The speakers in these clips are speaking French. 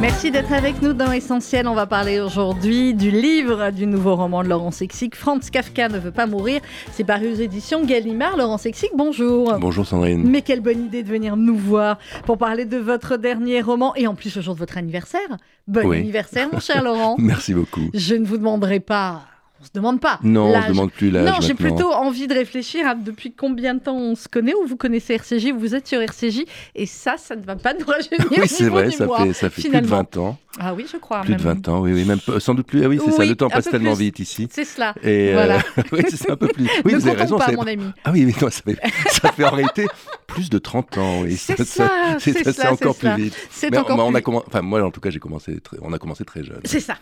Merci d'être avec nous dans Essentiel. On va parler aujourd'hui du livre du nouveau roman de Laurent Sexic, Franz Kafka ne veut pas mourir. C'est paru aux éditions Gallimard. Laurent Sexic, bonjour. Bonjour Sandrine. Mais quelle bonne idée de venir nous voir pour parler de votre dernier roman et en plus au jour de votre anniversaire. Bon anniversaire, mon cher Laurent. Merci beaucoup. Je ne vous demanderai pas on se demande pas. Non, on se demande plus l'âge. Non, j'ai plutôt envie de réfléchir à depuis combien de temps on se connaît ou vous connaissez RCJ, vous êtes sur RCJ et ça, ça ne va pas nous rajeunir. Oui, c'est vrai, ça fait, ça fait plus de 20 ans. Ah oui, je crois. Plus de 20 ans, oui, oui, même sans doute plus. Ah oui, c'est ça, le temps passe tellement vite ici. C'est cela. Et euh, voilà. oui, c'est un peu plus. Oui, ne vous avez raison. Pas, mon ami. Ah oui, mais non, ça, fait, ça fait en réalité plus de 30 ans. Oui. C'est ça, c'est encore plus vite. C'est encore on, a commencé, enfin moi en tout cas, j'ai commencé, très... on a commencé très jeune. C'est ça.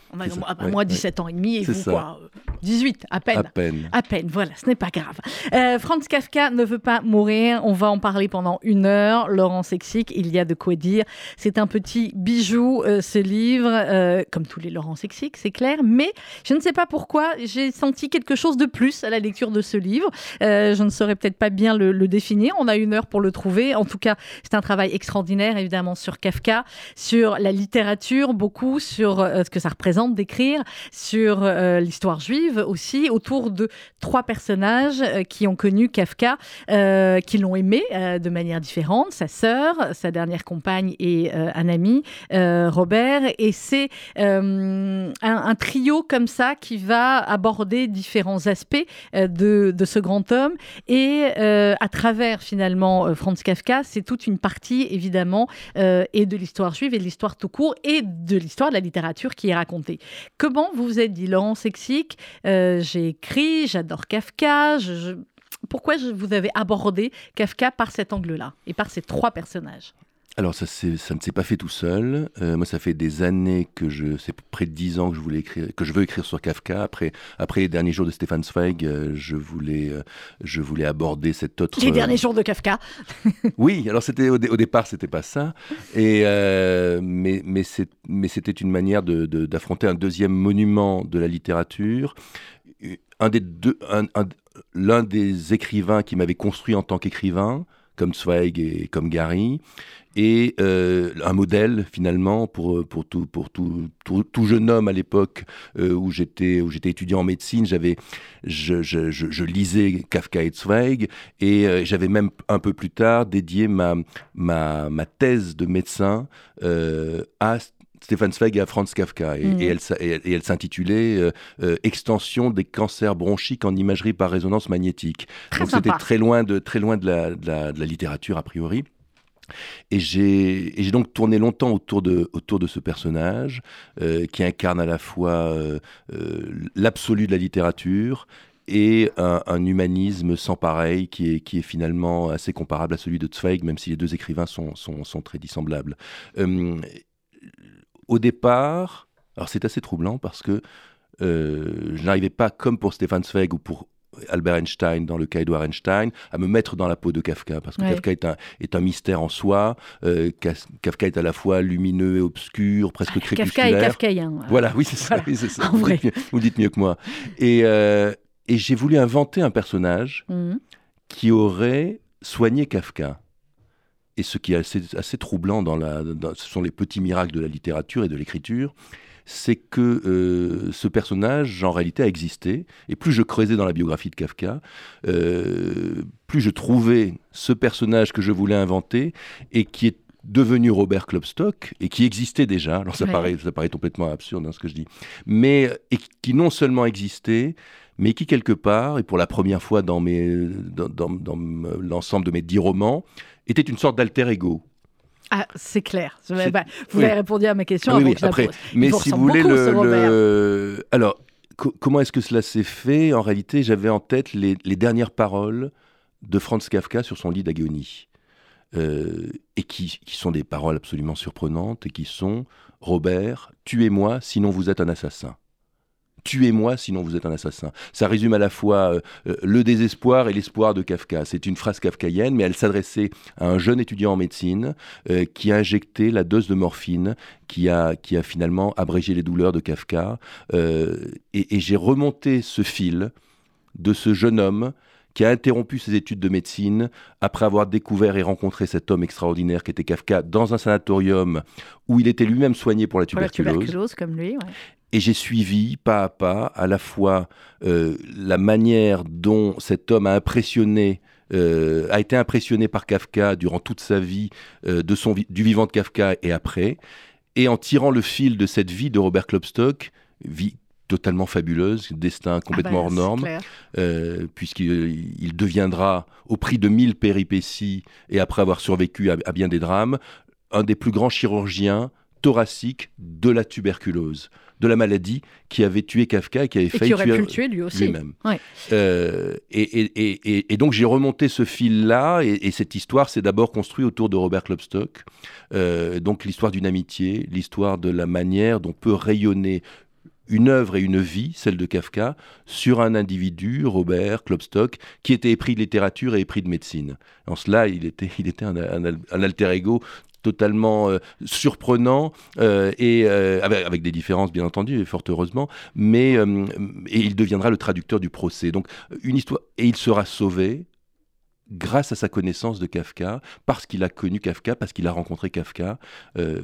Moi, 17 ans et demi et vous quoi 18 à peine. À peine. À peine, voilà, ce n'est pas grave. Euh, Franz Kafka ne veut pas mourir. On va en parler pendant une heure. Laurent Sexic, il y a de quoi dire. C'est un petit bijou, euh, ce livre, euh, comme tous les Laurent Sexic, c'est clair. Mais je ne sais pas pourquoi, j'ai senti quelque chose de plus à la lecture de ce livre. Je ne saurais peut-être pas bien le, le, définir. On a une heure pour le trouver. En tout cas, c'est un travail extraordinaire, évidemment, sur Kafka, sur la littérature, beaucoup, sur ce que ça représente d'écrire, sur l'histoire juive aussi, autour de trois personnages euh, qui ont connu Kafka, euh, qui l'ont aimé euh, de manière différente, sa sœur, sa dernière compagne et un ami, Robert. Et c'est un, trio comme ça qui va aborder différents aspects de, de, ce grand homme. Et à travers finalement Franz Kafka, c'est toute une partie évidemment et de l'histoire juive et de l'histoire tout court et de l'histoire de la littérature qui est racontée. Comment vous vous êtes dit, Laurent Sexic, j'ai écrit, j'adore Kafka, pourquoi vous avez abordé Kafka par cet angle-là et par ces trois personnages? Alors ça, ça ne s'est pas fait tout seul. Euh, moi, ça fait des années que je, c'est près de dix ans que je voulais écrire, que je veux écrire sur Kafka. Après, après les derniers jours de Stefan Zweig, euh, je voulais, euh, je voulais aborder cet autre. Les derniers jours de Kafka. oui, alors c'était au, au, départ, c'était pas ça. Et mais mais c'était une manière de, d'affronter un deuxième monument de la littérature. Un des deux, un, un, l'un des écrivains qui m'avait construit en tant qu'écrivain, comme Zweig et comme Gary, et euh, un modèle finalement pour pour tout pour tout tout, jeune homme à l'époque euh, où j'étais où j'étais étudiant en médecine j'avais je, je, lisais Kafka et Zweig et euh, j'avais même un peu plus tard dédié ma ma, ma thèse de médecin euh, à Stéphane Zweig et à Franz Kafka. Et, mmh. et elle, et, elle s'intitulait euh, euh, Extension des cancers bronchiques en imagerie par résonance magnétique. Très Donc c'était très loin, de, très loin de, la, de, la, de la littérature a priori. Et j'ai donc tourné longtemps autour de, autour de ce personnage euh, qui incarne à la fois euh, l'absolu de la littérature et un, un, humanisme sans pareil qui est, qui est finalement assez comparable à celui de Zweig, même si les deux écrivains sont, sont, sont très dissemblables. Euh, au départ, alors c'est assez troublant parce que euh, je n'arrivais pas, comme pour Stefan Zweig ou pour Albert Einstein dans le cas Edouard Einstein, à me mettre dans la peau de Kafka, parce que Ouais. Kafka est un, est un mystère en soi. Euh, Kafka est à la fois lumineux et obscur, presque Ah, Kafka est crépusculaire. kafkaïen. Voilà, oui, c'est ça. Voilà. oui, c'est ça. Vous, vrai. dites mieux, vous dites mieux que moi. Et, euh, et j'ai voulu inventer un personnage Mhm. qui aurait soigné Kafka. Et ce qui est assez, assez troublant, dans la, dans, ce sont les petits miracles de la littérature et de l'écriture, c'est que euh, ce personnage, en réalité, a existé. Et plus je creusais dans la biographie de Kafka, euh, plus je trouvais ce personnage que je voulais inventer et qui est devenu Robert Klopstock et qui existait déjà. Alors ça, Ouais. paraît, ça paraît complètement absurde hein, ce que je dis, mais et qui non seulement existait, mais qui quelque part, et pour la première fois dans, mes, dans, dans, dans l'ensemble de mes dix romans, était une sorte d'alter ego. Ah, c'est clair. Bah, vous oui. avez répondu à ma question Oui, avant oui, que la après, mais si vous voulez le, alors co- comment est-ce que cela s'est fait? En réalité, j'avais en tête les, les dernières paroles de Franz Kafka sur son lit d'agonie, euh, et qui, qui sont des paroles absolument surprenantes et qui sont Robert, tuez-moi, sinon vous êtes un assassin. Tuez-moi, sinon vous êtes un assassin. Ça résume à la fois euh, euh, le désespoir et l'espoir de Kafka. C'est une phrase kafkaïenne, mais elle s'adressait à un jeune étudiant en médecine euh, qui a injecté la dose de morphine qui a, qui a finalement abrégé les douleurs de Kafka. Euh, et et j'ai remonté ce fil de ce jeune homme qui a interrompu ses études de médecine après avoir découvert et rencontré cet homme extraordinaire qui était Kafka dans un sanatorium où il était lui-même soigné pour la tuberculose. la tuberculose comme lui, ouais. Et j'ai suivi pas à pas à la fois euh, la manière dont cet homme a impressionné euh, a été impressionné par Kafka durant toute sa vie, euh, de son, du vivant de Kafka et après, et en tirant le fil de cette vie de Robert Klopstock, vie totalement fabuleuse, destin complètement Ah bah, hors norme, euh, puisqu'il il deviendra, au prix de mille péripéties et après avoir survécu à, à bien des drames, un des plus grands chirurgiens thoraciques de la tuberculose, de la maladie qui avait tué Kafka et qui avait Et failli qui aurait tuer pu le tuer lui aussi. lui-même. Ouais. Euh, et, donc j'ai remonté ce fil-là, et, et cette histoire s'est d'abord construite autour de Robert Klopstock. Euh, donc l'histoire d'une amitié, l'histoire de la manière dont peut rayonner une œuvre et une vie, celle de Kafka, sur un individu, Robert Klopstock, qui était épris de littérature et épris de médecine. En cela, il était, il était un, un al- un alter ego totalement euh, surprenant euh, et euh, avec, avec des différences bien entendu et fort heureusement mais et il deviendra le traducteur du procès. Donc une histoire et il sera sauvé grâce à sa connaissance de Kafka, parce qu'il a connu Kafka, parce qu'il a rencontré Kafka. Euh,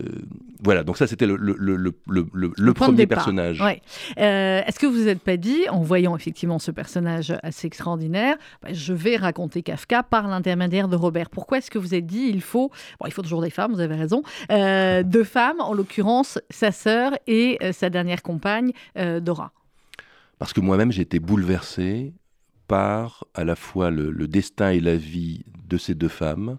voilà, donc ça c'était le, premier personnage. Ouais. Euh, Est-ce que vous vous êtes pas dit, en voyant effectivement ce personnage assez extraordinaire, bah, je vais raconter Kafka par l'intermédiaire de Robert Pourquoi est-ce que vous êtes dit, il faut, bon, il faut toujours des femmes, vous avez raison, euh, deux femmes, en l'occurrence sa sœur et sa dernière compagne, Dora? Parce que moi-même j'ai été bouleversé par à la fois le, le destin et la vie de ces deux femmes,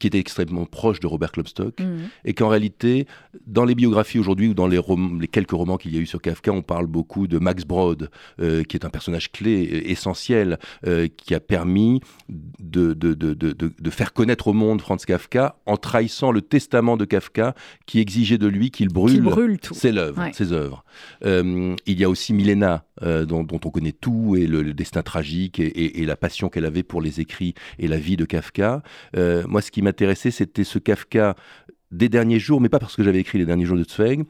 qui étaient extrêmement proches de Robert Klopstock. Mhm. et qu'en réalité, dans les biographies aujourd'hui ou dans les, rom- les quelques romans qu'il y a eu sur Kafka, on parle beaucoup de Max Brod, euh, qui est un personnage clé, euh, essentiel, euh, qui a permis de, de, de, de, faire connaître au monde Franz Kafka en trahissant le testament de Kafka qui exigeait de lui qu'il brûle, brûle ses œuvres. Ouais. Ses œuvres. Il y a aussi Milena, euh, dont, dont on connaît tout, et le, le destin tragique, et, et- et la passion qu'elle avait pour les écrits et la vie de Kafka. Euh, moi, ce qui m'intéressait, c'était ce Kafka des derniers jours, mais pas parce que j'avais écrit les derniers jours de Zweig,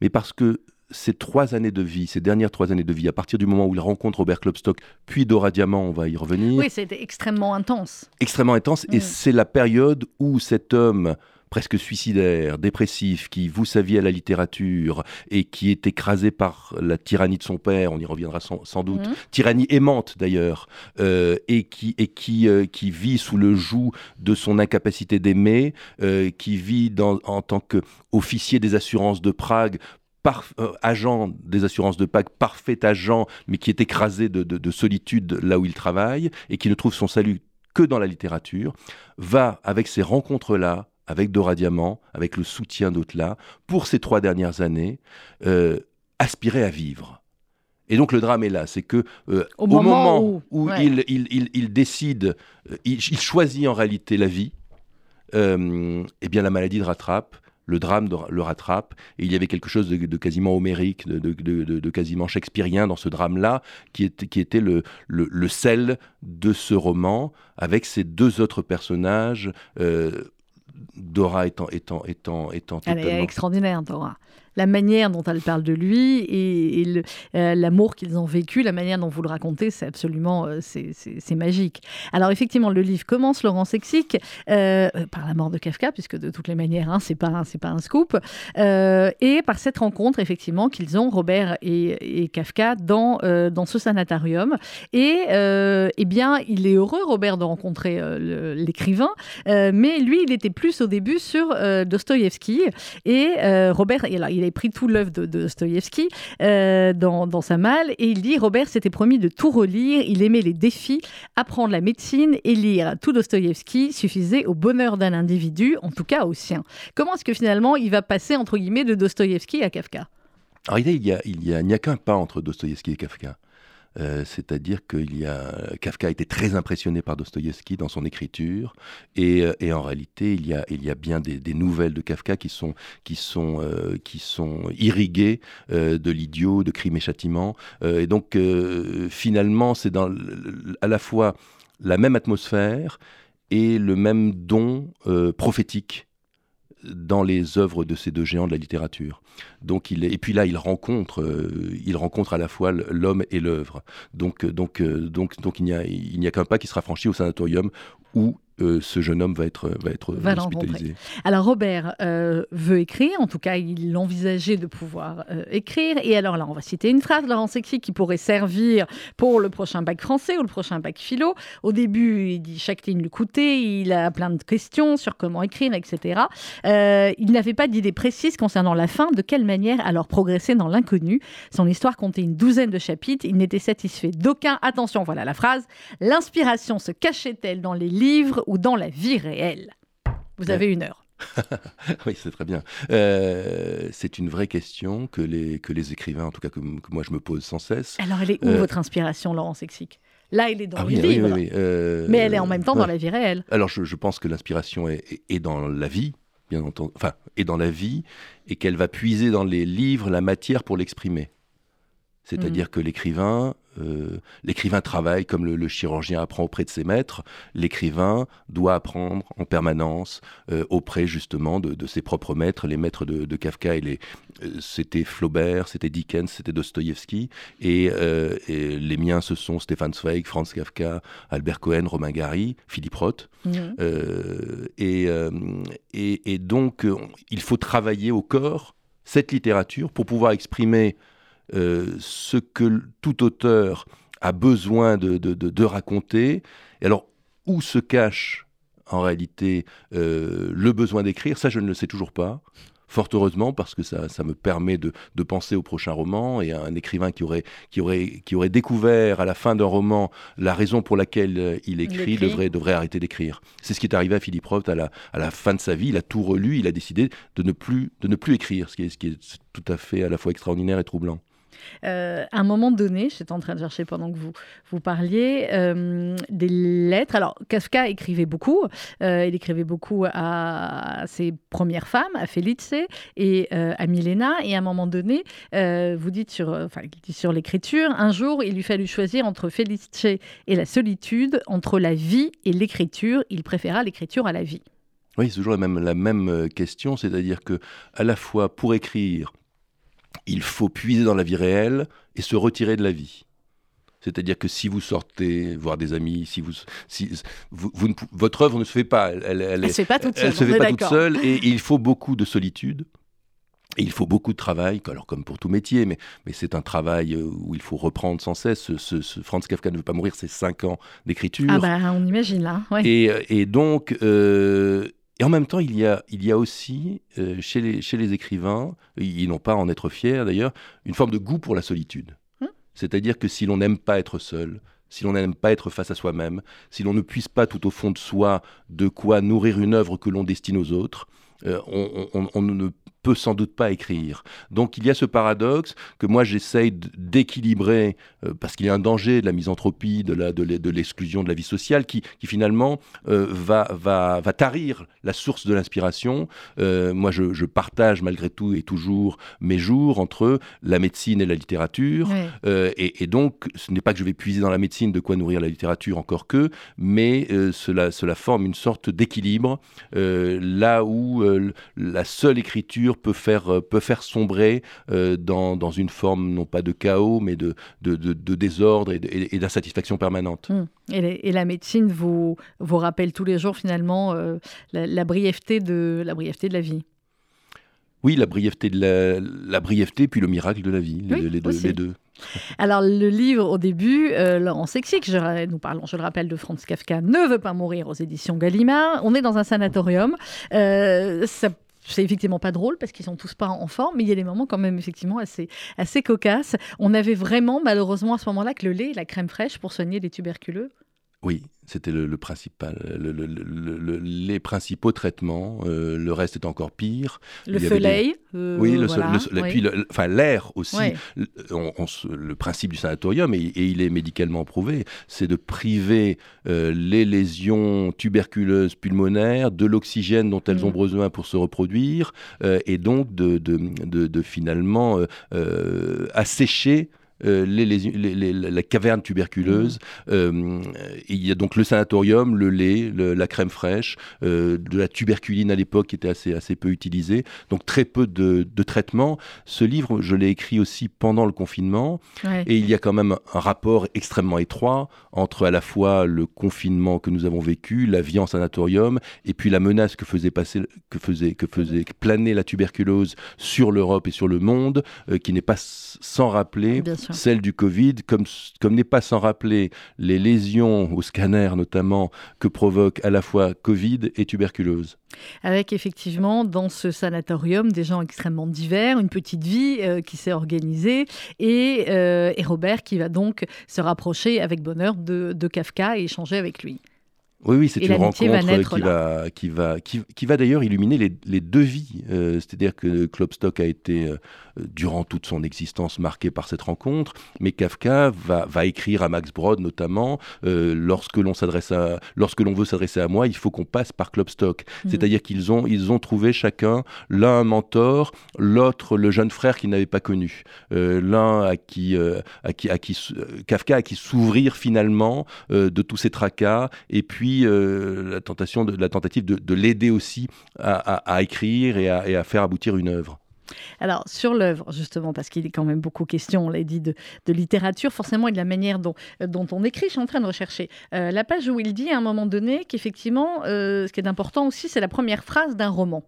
mais parce que ces trois années de vie, ces dernières trois années de vie, à partir du moment où il rencontre Robert Klopstock, puis Dora Diamant, on va y revenir, Oui, c'était extrêmement intense. extrêmement intense. Mm. Et c'est la période où cet homme presque suicidaire, dépressif, qui voue sa vie à la littérature et qui est écrasé par la tyrannie de son père, on y reviendra sans, sans doute, Mhm. tyrannie aimante d'ailleurs, euh, et qui, et qui, euh, qui vit sous le joug de son incapacité d'aimer, euh, qui vit dans, en tant qu'officier des assurances de Prague, euh, agent des assurances de Prague, parfait agent, mais qui est écrasé de, de- de solitude là où il travaille, et qui ne trouve son salut que dans la littérature, va avec ces rencontres-là, avec Dora Diamant, avec le soutien d'autres-là, pour ces trois dernières années, euh, aspirer à vivre. Et donc le drame est là, c'est que euh, Au moment où- ouais. il, il, il, il décide, euh, il, choisit en réalité la vie, euh, eh bien la maladie le rattrape, le drame le rattrape, et il y avait quelque chose de, de quasiment homérique, de, de- de- de- de quasiment shakespearien dans ce drame-là, qui était, qui était le, le, le sel de ce roman, avec ces deux autres personnages, euh, Dora étant, étant, étant, étant Elle est extraordinaire, Dora. La manière dont elle parle de lui et, euh, l'amour qu'ils ont vécu, la manière dont vous le racontez, c'est absolument euh, c'est- magique. Alors effectivement, le livre commence, Laurent Sexic, euh, par la mort de Kafka, puisque de toutes les manières, hein, c'est pas c'est pas un scoop, et par cette rencontre effectivement qu'ils ont Robert et, et Kafka dans dans ce sanatorium. Et eh bien, il est heureux Robert de rencontrer l'écrivain, mais lui, il était plus au début sur Dostoïevski. Et Robert, et avait pris tout l'œuvre de, de Dostoïevski euh, dans, sa malle, et il dit Robert s'était promis de tout relire. Il aimait les défis, apprendre la médecine et lire tout Dostoïevski suffisait au bonheur d'un individu, en tout cas au sien. Comment est-ce que finalement il va passer entre guillemets de Dostoïevski à Kafka? En il y a, il y a, il n'y a qu'un pas entre Dostoïevski et Kafka. Euh, C'est-à-dire que il y a, Kafka a été très impressionné par Dostoïevski dans son écriture, et, euh, en réalité, il y a, bien des, nouvelles de Kafka qui sont, euh, irriguées de l'idiot, de crime et châtiment. Et donc, finalement, c'est à la fois la même atmosphère et le même don prophétique dans les œuvres de ces deux géants de la littérature. Donc il et puis là, il rencontre, il rencontre à la fois l'homme et l'œuvre. Donc, donc, donc, donc, il n'y a, il n'y a qu'un pas qui sera franchi au sanatorium où euh, ce jeune homme va être, va être hospitalisé. Alors Robert euh, veut écrire, en tout cas il envisageait de pouvoir euh, écrire. Et alors là, on va citer une phrase Laurent Sexy qui pourrait servir pour le prochain bac français ou le prochain bac philo. Au début, il dit chaque ligne lui coûtait, il a plein de questions sur comment écrire, etc. il n'avait pas d'idée précise concernant la fin, de quelle manière alors progresser dans l'inconnu? Son histoire comptait une douzaine de chapitres, il n'était satisfait d'aucun. Attention, voilà la phrase. L'inspiration se cachait-elle dans les livres ou dans la vie réelle Vous avez une heure. oui, c'est très bien. Euh, c'est une vraie question que les, que les écrivains, en tout cas que, moi je me pose sans cesse. Alors elle est où euh, votre inspiration, Laurent Sexic Là, elle est dans ah le livre, euh, mais elle est en même temps dans la vie réelle. Alors je, pense que l'inspiration est, est, dans la vie, bien entendu, enfin, est dans la vie, et qu'elle va puiser dans les livres la matière pour l'exprimer. C'est-à-dire mm. que l'écrivain, euh, l'écrivain travaille comme le, chirurgien apprend auprès de ses maîtres. L'écrivain doit apprendre en permanence euh, auprès justement de, ses propres maîtres. Les maîtres de, Kafka, euh, c'était Flaubert, c'était Dickens, c'était Dostoïevski. Et, les miens, ce sont Stefan Zweig, Franz Kafka, Albert Cohen, Romain Gary, Philippe Roth. Mm. Et, et, donc, il faut travailler au corps cette littérature pour pouvoir exprimer euh, ce que tout auteur a besoin de, raconter. Et alors, où se cache en réalité euh, le besoin d'écrire? Ça, je ne le sais toujours pas. Fort heureusement, parce que ça, ça me permet de, penser au prochain roman. Et un écrivain qui aurait, qui, aurait, qui aurait découvert à la fin d'un roman la raison pour laquelle euh, il écrit, Devrait, devrait arrêter d'écrire. C'est ce qui est arrivé à Philippe Roth à la, à la fin de sa vie. Il a tout relu, il a décidé de ne plus, de ne plus écrire, ce qui, est, ce qui est tout à fait à la fois extraordinaire et troublant. Euh, à un moment donné, j'étais en train de chercher pendant que vous, vous parliez, euh, des lettres. Alors, Kafka écrivait beaucoup. Euh, il écrivait beaucoup à ses premières femmes, à Felice et à Milena. Et à un moment donné, vous dites sur, l'écriture, un jour, il lui fallut choisir entre Felice et la solitude, entre la vie et l'écriture. Il préféra l'écriture à la vie. Oui, c'est toujours la même, la même question, c'est-à-dire que à la fois pour écrire, il faut puiser dans la vie réelle et se retirer de la vie. C'est-à-dire que si vous sortez voir des amis, si vous, si, vous, votre œuvre ne se fait pas, elle, ne se fait pas toute seule. se fait pas toute seule, et, il faut beaucoup de solitude. Et il faut beaucoup de travail, alors comme pour tout métier, mais, mais c'est un travail euh, où il faut reprendre sans cesse. Ce, Franz Kafka ne veut pas mourir, c'est cinq ans d'écriture. Ah bah on imagine là. Et, et, donc, euh, et en même temps, il y a, il y a aussi euh, chez, les, chez les écrivains, ils n'ont pas à en être fiers d'ailleurs, une forme de goût pour la solitude. Hum. C'est-à-dire que si l'on n'aime pas être seul, si l'on n'aime pas être face à soi-même, si l'on ne puisse pas tout au fond de soi de quoi nourrir une œuvre que l'on destine aux autres, euh, on, on, on, ne peut sans doute pas écrire. Donc il y a ce paradoxe que moi j'essaye d'équilibrer, euh, parce qu'il y a un danger de la misanthropie, de l'exclusion de, de, la vie sociale, qui, qui finalement euh, va, va, va, tarir la source de l'inspiration. Euh, moi je, je, partage malgré tout et toujours mes jours entre la médecine et la littérature. Et, et, donc ce n'est pas que je vais puiser dans la médecine de quoi nourrir la littérature encore que, mais cela, cela forme une sorte d'équilibre là où la seule écriture peut faire, euh, peut faire sombrer euh, dans, dans, une forme non pas de chaos, mais de, de, de, désordre et d'insatisfaction permanente. Hum. Et, et, la médecine vous, vous rappelle tous les jours finalement euh, la, brièveté de, la brièveté de la vie? Oui, la brièveté, de la, la brièveté puis le miracle de la vie, les, deux, les, deux, Alors, le livre, au début, euh, Laurent Sexic, je, nous parlons, je le rappelle, de Franz Kafka, ne veut pas mourir aux éditions Gallimard. On est dans un sanatorium. Euh, ça c'est effectivement pas drôle parce qu'ils sont tous pas en forme, mais il y a des moments quand même effectivement assez, assez cocasses. On avait vraiment malheureusement à ce moment-là que le lait et la crème fraîche pour soigner les tuberculeux. Oui, c'était le, principal, les principaux traitements. Euh, le reste est encore pire. Le feuillet. Euh, oui, le, puis enfin l'air aussi. le principe du sanatorium, et, il est médicalement prouvé, c'est de priver euh, les lésions tuberculeuses pulmonaires de l'oxygène dont elles mm. ont besoin pour se reproduire, et donc de, de, de finalement assécher les, la caverne tuberculeuse. Mmh. il y a donc le sanatorium, le lait, la crème fraîche, de la tuberculine à l'époque qui était assez, assez peu utilisée. Donc très peu de, de traitements. Ce livre, je l'ai écrit aussi pendant le confinement. Et il y a quand même un rapport extrêmement étroit entre à la fois le confinement que nous avons vécu, la vie en sanatorium, et puis la menace que faisait, passer, que faisait, que faisait planer la tuberculose sur l'Europe et sur le monde, euh, qui n'est pas sans rappeler celle du Covid, comme, comme n'est pas sans rappeler les lésions au scanner notamment que provoque à la fois Covid et tuberculose. Avec effectivement dans ce sanatorium des gens extrêmement divers, une petite vie euh, qui s'est organisée et, euh, et, Robert qui va donc se rapprocher avec bonheur de, de Kafka et échanger avec lui. Oui, oui, c'est une rencontre qui va, qui va, qui, va d'ailleurs illuminer les, les deux vies. Euh, c'est-à-dire que Klopstock a été, euh, durant toute son existence, marqué par cette rencontre, mais Kafka va, va écrire à Max Brod notamment, euh, lorsque l'on s'adresse à, lorsque l'on veut s'adresser à moi, il faut qu'on passe par Klopstock. Mhm. C'est-à-dire qu'ils ont, ils ont trouvé chacun l'un un mentor, l'autre le jeune frère qu'ils n'avaient pas connu, l'un à qui, à qui, à qui Kafka a qui s'ouvrir finalement de tous ces tracas, et puis euh, la tentative de, l'aider aussi à, écrire et à, faire aboutir une œuvre. Alors, sur l'œuvre, justement, parce qu'il est quand même beaucoup question, on l'a dit, de, littérature, forcément, et de la manière dont, dont on écrit, je suis en train de rechercher euh, la page où il dit à un moment donné qu'effectivement, euh, ce qui est important aussi, c'est la première phrase d'un roman.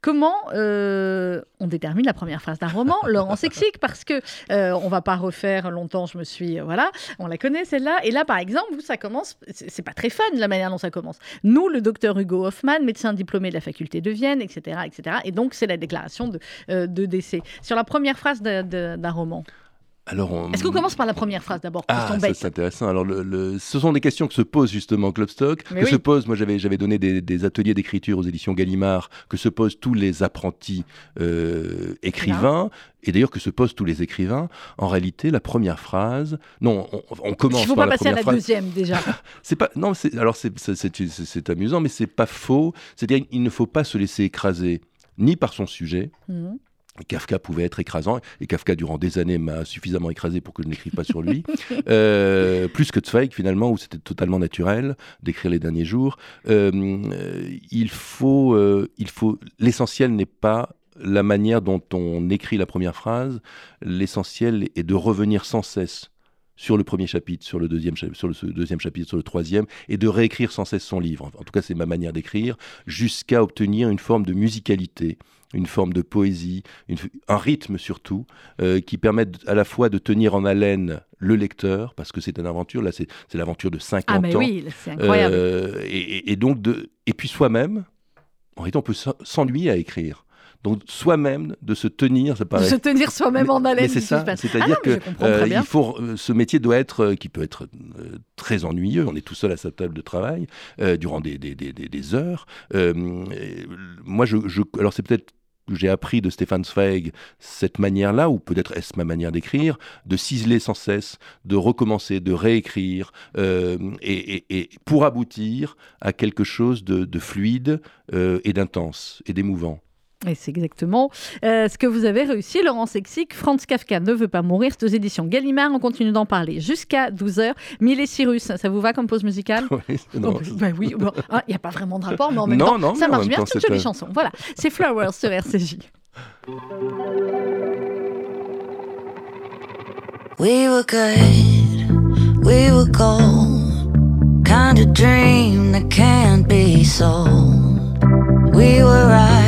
Comment euh, on détermine la première phrase d'un roman Laurent s'explique, parce que on va pas refaire longtemps, je me suis. voilà, on la connaît celle-là. Et là, par exemple, ça commence, c'est pas très fun la manière dont ça commence. Nous, le docteur Hugo Hoffman, médecin diplômé de la faculté de Vienne, etc., etc. Et donc, c'est la déclaration de de décès. Sur la première phrase d'un roman. Alors Est-ce qu'on commence par la première phrase d'abord Ah, c'est intéressant. Alors, le, ce sont des questions que se pose justement Clubstock, que se pose, moi j'avais, j'avais donné des, ateliers d'écriture aux éditions Gallimard, que se posent tous les apprentis euh, écrivains, et d'ailleurs que se posent tous les écrivains. En réalité, la première phrase, non, on, commence Il ne faut pas passer à la deuxième déjà. c'est pas, non, alors c'est, amusant, mais c'est pas faux. C'est-à-dire qu'il ne faut pas se laisser écraser ni par son sujet, mmh. Kafka pouvait être écrasant, et Kafka, durant des années, m'a suffisamment écrasé pour que je n'écrive pas sur lui. Euh, plus que Zweig, finalement, où c'était totalement naturel d'écrire les derniers jours. Euh, il faut, euh, il faut, l'essentiel n'est pas la manière dont on écrit la première phrase. L'essentiel est de revenir sans cesse sur le premier chapitre, sur le deuxième, sur le deuxième chapitre, sur le troisième, et de réécrire sans cesse son livre. En tout cas, c'est ma manière d'écrire, jusqu'à obtenir une forme de musicalité une forme de poésie, un rythme surtout, euh, qui permettent à la fois de tenir en haleine le lecteur, parce que c'est une aventure, là c'est l'aventure de 50 ah, mais ans. Oui, c'est incroyable. Euh, et, donc de, et puis soi-même, en réalité on peut s'ennuyer à écrire. Donc soi-même de se tenir, ça paraît. De se tenir soi-même en haleine. C'est ça, c'est-à-dire ah que euh, il faut, ce métier doit être, qui peut être très ennuyeux. On est tout seul à sa table de travail durant des, des, des, des heures. moi, je, je alors c'est peut-être j'ai appris de Stéphane Zweig cette manière-là, ou peut-être est-ce ma manière d'écrire, de ciseler sans cesse, de recommencer, de réécrire, euh, et, pour aboutir à quelque chose de, fluide euh, et d'intense et d'émouvant. Et c'est exactement euh, ce que vous avez réussi, Laurent Sexic. Franz Kafka ne veut pas mourir. C'est aux éditions Gallimard. On continue d'en parler jusqu'à 12h. Mille et Cyrus, ça vous va comme pause musicale? Oui, non, bah oui. Ah, il n'y a pas vraiment de rapport, mais en même temps, ça marche bien. Toutes les chansons. Voilà, c'est Flowers sur RCJ. We were good, we were gold, kind of dream that can't be sold. We were right.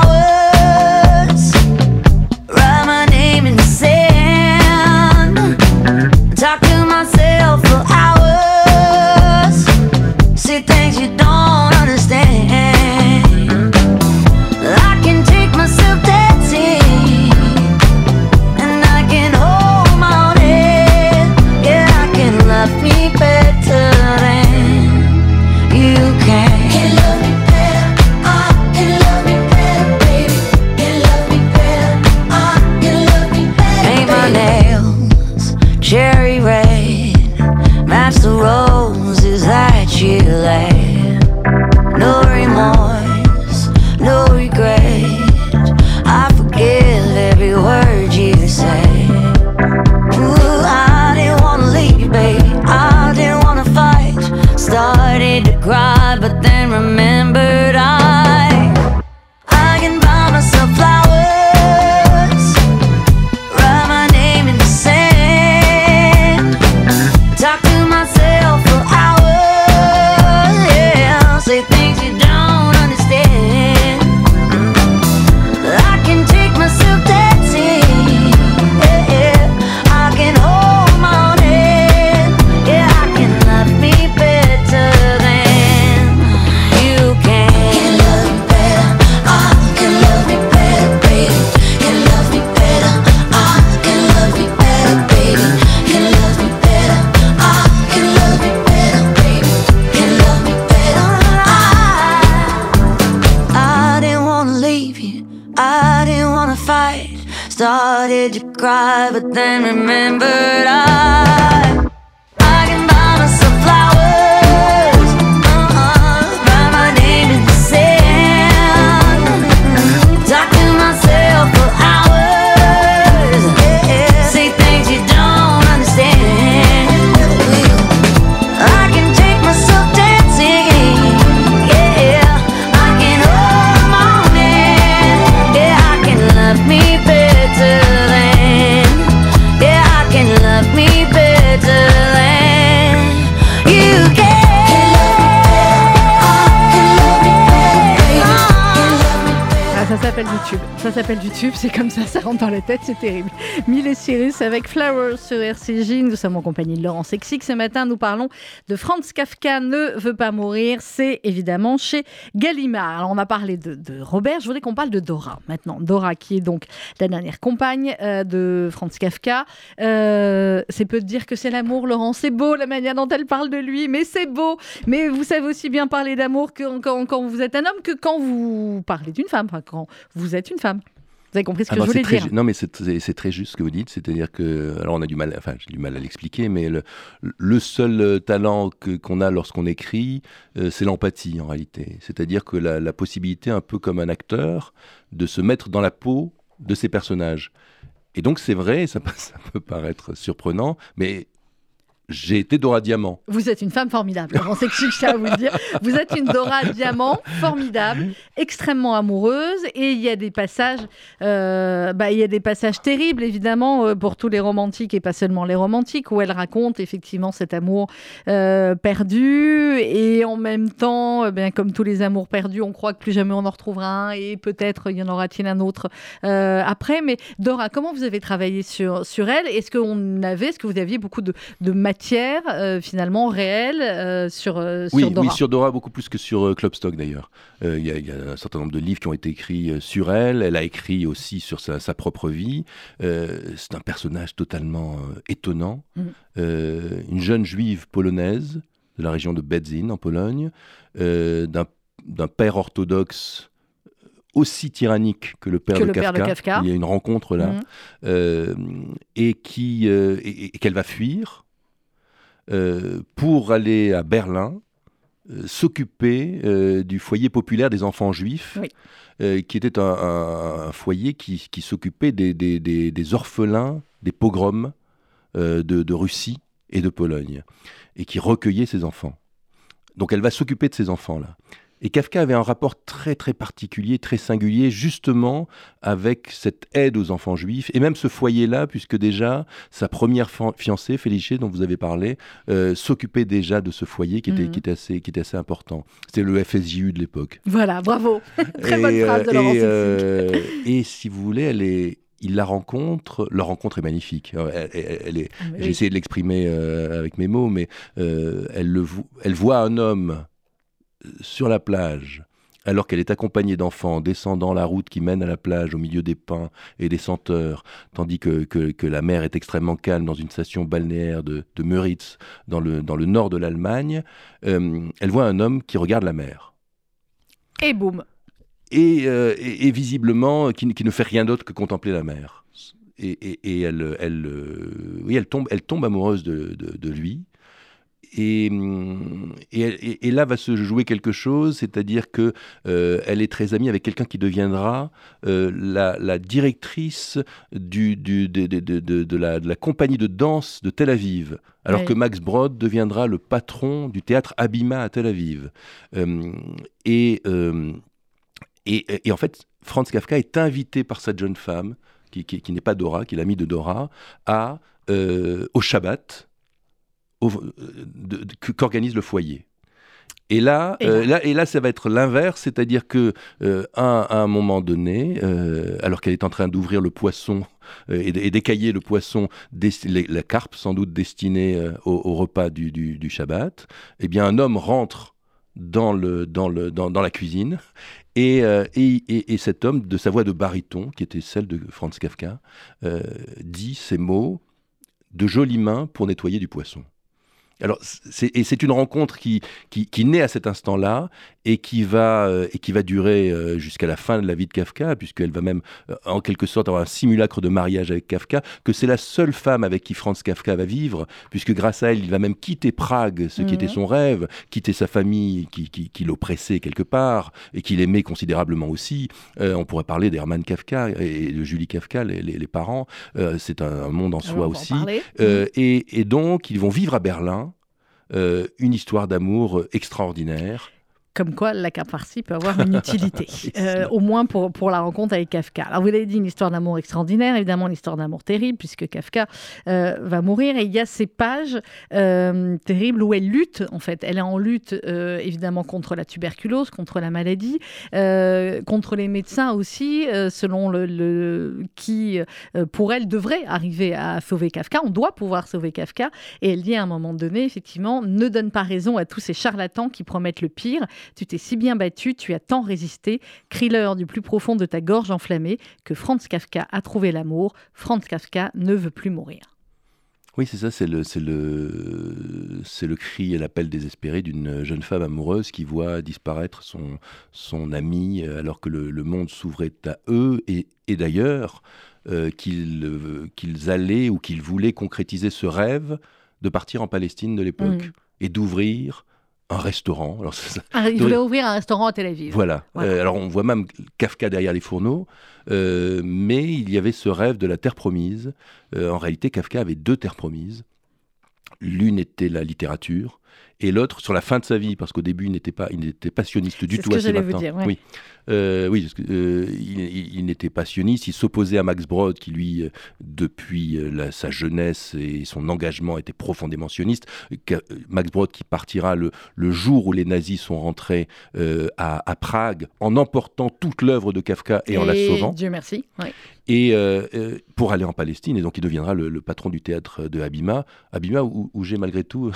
supply S'appelle YouTube, c'est comme ça, ça rentre dans la tête, c'est terrible. Mille et Cyrus avec Flowers sur RCJ. Nous sommes en compagnie de Laurent Sexic. Ce matin, nous parlons de Franz Kafka ne veut pas mourir. C'est évidemment chez Gallimard. Alors, on a parlé de, Robert. Je voudrais qu'on parle de Dora maintenant. Dora, qui est donc la dernière compagne euh, de Franz Kafka. Euh, c'est peu de dire que c'est l'amour, Laurent. C'est beau la manière dont elle parle de lui, mais c'est beau. Mais vous savez aussi bien parler d'amour que quand, vous êtes un homme que quand vous parlez d'une femme. Quand vous êtes une femme. Vous avez compris ce que Ah non, je voulais dire Non, mais c'est très juste ce que vous dites. C'est-à-dire que, alors on a du mal, enfin j'ai du mal à l'expliquer, mais le, le seul euh, talent qu'on a lorsqu'on écrit, euh, c'est l'empathie en réalité. C'est-à-dire que la, la possibilité, un peu comme un acteur, de se mettre dans la peau de ses personnages. Et donc c'est vrai, ça, peut- ça peut paraître surprenant, mais j'ai été Dora Diamant. Vous êtes une femme formidable. Laurent tiens à vous dire. Vous êtes une Dora Diamant formidable, extrêmement amoureuse. Et il y a des passages, euh, bah, il y a des passages terribles, évidemment, euh, pour tous les romantiques et pas seulement les romantiques, où elle raconte effectivement cet amour euh, perdu. Et en même temps, bien, comme tous les amours perdus, on croit que plus jamais on en retrouvera un. Et peut-être il y en aura-t-il un autre après. Mais Dora, comment vous avez travaillé sur, sur elle? Est-ce qu'on avait, est-ce que vous aviez beaucoup de, de matière euh, finalement réelle euh, sur, euh, Oui, sur Dora oui, sur Dora, beaucoup plus que sur euh, Clubstock d'ailleurs. Euh, Il y, a- il y a un certain nombre de livres qui ont été écrits euh, sur elle. Elle a écrit aussi sur sa, sa propre vie. Euh, c'est un personnage totalement euh, étonnant. Euh, une jeune juive polonaise de la région de Bedzin en Pologne, euh, d'un père orthodoxe aussi tyrannique que le père, Que de, le père de Kafka. Il y a une rencontre là. Euh, et euh, et- et qu'elle va fuir euh, pour aller à Berlin euh, s'occuper euh, du foyer populaire des enfants juifs, Oui. qui était un, un- un foyer qui, qui s'occupait des, des- des- des orphelins des pogroms de, de Russie et de Pologne, et qui recueillait ces enfants. Donc elle va s'occuper de ces enfants-là. Et Kafka avait un rapport très très particulier, très singulier, justement avec cette aide aux enfants juifs, et même ce foyer-là, puisque déjà sa première fiancée, Félicée, dont vous avez parlé, euh, s'occupait déjà de ce foyer qui était, Mhm. qui était, assez, qui était assez important. C'était le FSJU de l'époque. Voilà, bravo. Très bonne Et, phrase de euh, Laurent et, euh, et si vous voulez, elle est, il la rencontre, leur rencontre est magnifique. Euh, Elle, elle- elle est, Ah, oui. j'ai essayé de l'exprimer euh, avec mes mots, mais euh, elle, le vo- elle voit un homme euh, sur la plage, alors qu'elle est accompagnée d'enfants descendant la route qui mène à la plage au milieu des pins et des senteurs, tandis que, que, que la mer est extrêmement calme dans une station balnéaire de, de Müritz, dans le, dans le nord de l'Allemagne, euh, elle voit un homme qui regarde la mer. Et boum. Et, euh, et- et visiblement, qui, qui ne fait rien d'autre que contempler la mer. Et, et- elle, elle, euh, oui, elle, tombe, elle tombe amoureuse de, de- de lui. Et, là va se jouer quelque chose, c'est-à-dire que euh, elle est très amie avec quelqu'un qui deviendra euh, la, la directrice du, du- de, la, de la compagnie de danse de Tel Aviv, alors Oui. que Max Brod deviendra le patron du théâtre Abima à Tel Aviv. Euh, et, et, et en fait, Franz Kafka est invité par cette jeune femme, qui, qui- qui n'est pas Dora, qui est l'amie de Dora, à, euh, au Shabbat au- de- de- que- qu'organise le foyer. Et là, Et euh, là et là, ça va être l'inverse, c'est-à-dire que euh, à, à un moment donné, euh, alors qu'elle est en train d'ouvrir le poisson euh, et d'écailler le poisson, les- la carpe sans doute destinée euh, au, au repas du, du, du Shabbat, eh bien un homme rentre dans, le, dans, le, dans, dans la cuisine et, euh, et, et- et cet homme, de sa voix de baryton, qui était celle de Franz Kafka, euh, dit ces mots de jolies mains pour nettoyer du poisson. Alors, et c'est une rencontre qui naît à cet instant-là, et qui va euh, et qui va durer euh, jusqu'à la fin de la vie de Kafka, puisqu'elle va même euh, en quelque sorte avoir un simulacre de mariage avec Kafka, que c'est la seule femme avec qui Franz Kafka va vivre, puisque grâce à elle, il va même quitter Prague, ce qui Mhm. était son rêve, quitter sa famille qui, qui, qui l'oppressait quelque part et qu'il aimait considérablement aussi. Euh, on pourrait parler d'Hermann Kafka et de Julie Kafka, les, les- les parents. Euh, c'est un, un monde en Alors, soi en aussi. Euh, et, et donc, ils vont vivre à Berlin une histoire d'amour extraordinaire. Comme quoi, la carte farcie peut avoir une utilité, Euh, au moins pour, pour la rencontre avec Kafka. Alors, vous l'avez dit, une histoire d'amour extraordinaire, évidemment, une histoire d'amour terrible, puisque Kafka euh, va mourir. Et il y a ces pages euh, terribles où elle lutte, en fait. Elle est en lutte, évidemment, contre la tuberculose, contre la maladie, contre les médecins aussi, selon le, le- qui, pour elle, devrait arriver à sauver Kafka. On doit pouvoir sauver Kafka. Et elle dit à un moment donné, effectivement, ne donne pas raison à tous ces charlatans qui promettent le pire. Tu t'es si bien battu, tu as tant résisté. Crie-leur du plus profond de ta gorge enflammée que Franz Kafka a trouvé l'amour. Franz Kafka ne veut plus mourir. Oui, c'est ça, c'est le, c'est le, c'est le cri et l'appel désespéré d'une jeune femme amoureuse qui voit disparaître son, son ami euh, alors que le, le monde s'ouvrait à eux et, et d'ailleurs euh, qu'ils, euh, qu'ils allaient ou qu'ils voulaient concrétiser ce rêve de partir en Palestine de l'époque Mm. et d'ouvrir un restaurant. Alors, c'est ça. Ah, il voulait ouvrir un restaurant à Tel Aviv. Voilà. Voilà. Euh, alors on voit même Kafka derrière les fourneaux, euh, mais il y avait ce rêve de la terre promise. Euh, en réalité, Kafka avait deux terres promises. L'une était la littérature et l'autre sur la fin de sa vie, parce qu'au début il n'était pas, il n'était pas sioniste du ce tout à 20 ans. dire, ouais. Oui, Euh, oui, parce que, euh, il, il- il n'était pas sioniste. Il s'opposait à Max Brod, qui lui, euh, depuis euh, la- sa jeunesse et son engagement, était profondément sioniste. Euh, Max Brod qui partira le, le jour où les nazis sont rentrés euh, à, à Prague en emportant toute l'œuvre de Kafka et, en la sauvant Dieu merci. ouais. et pour aller en Palestine et donc il deviendra le, le patron du théâtre de Abima Abima où, où j'ai malgré tout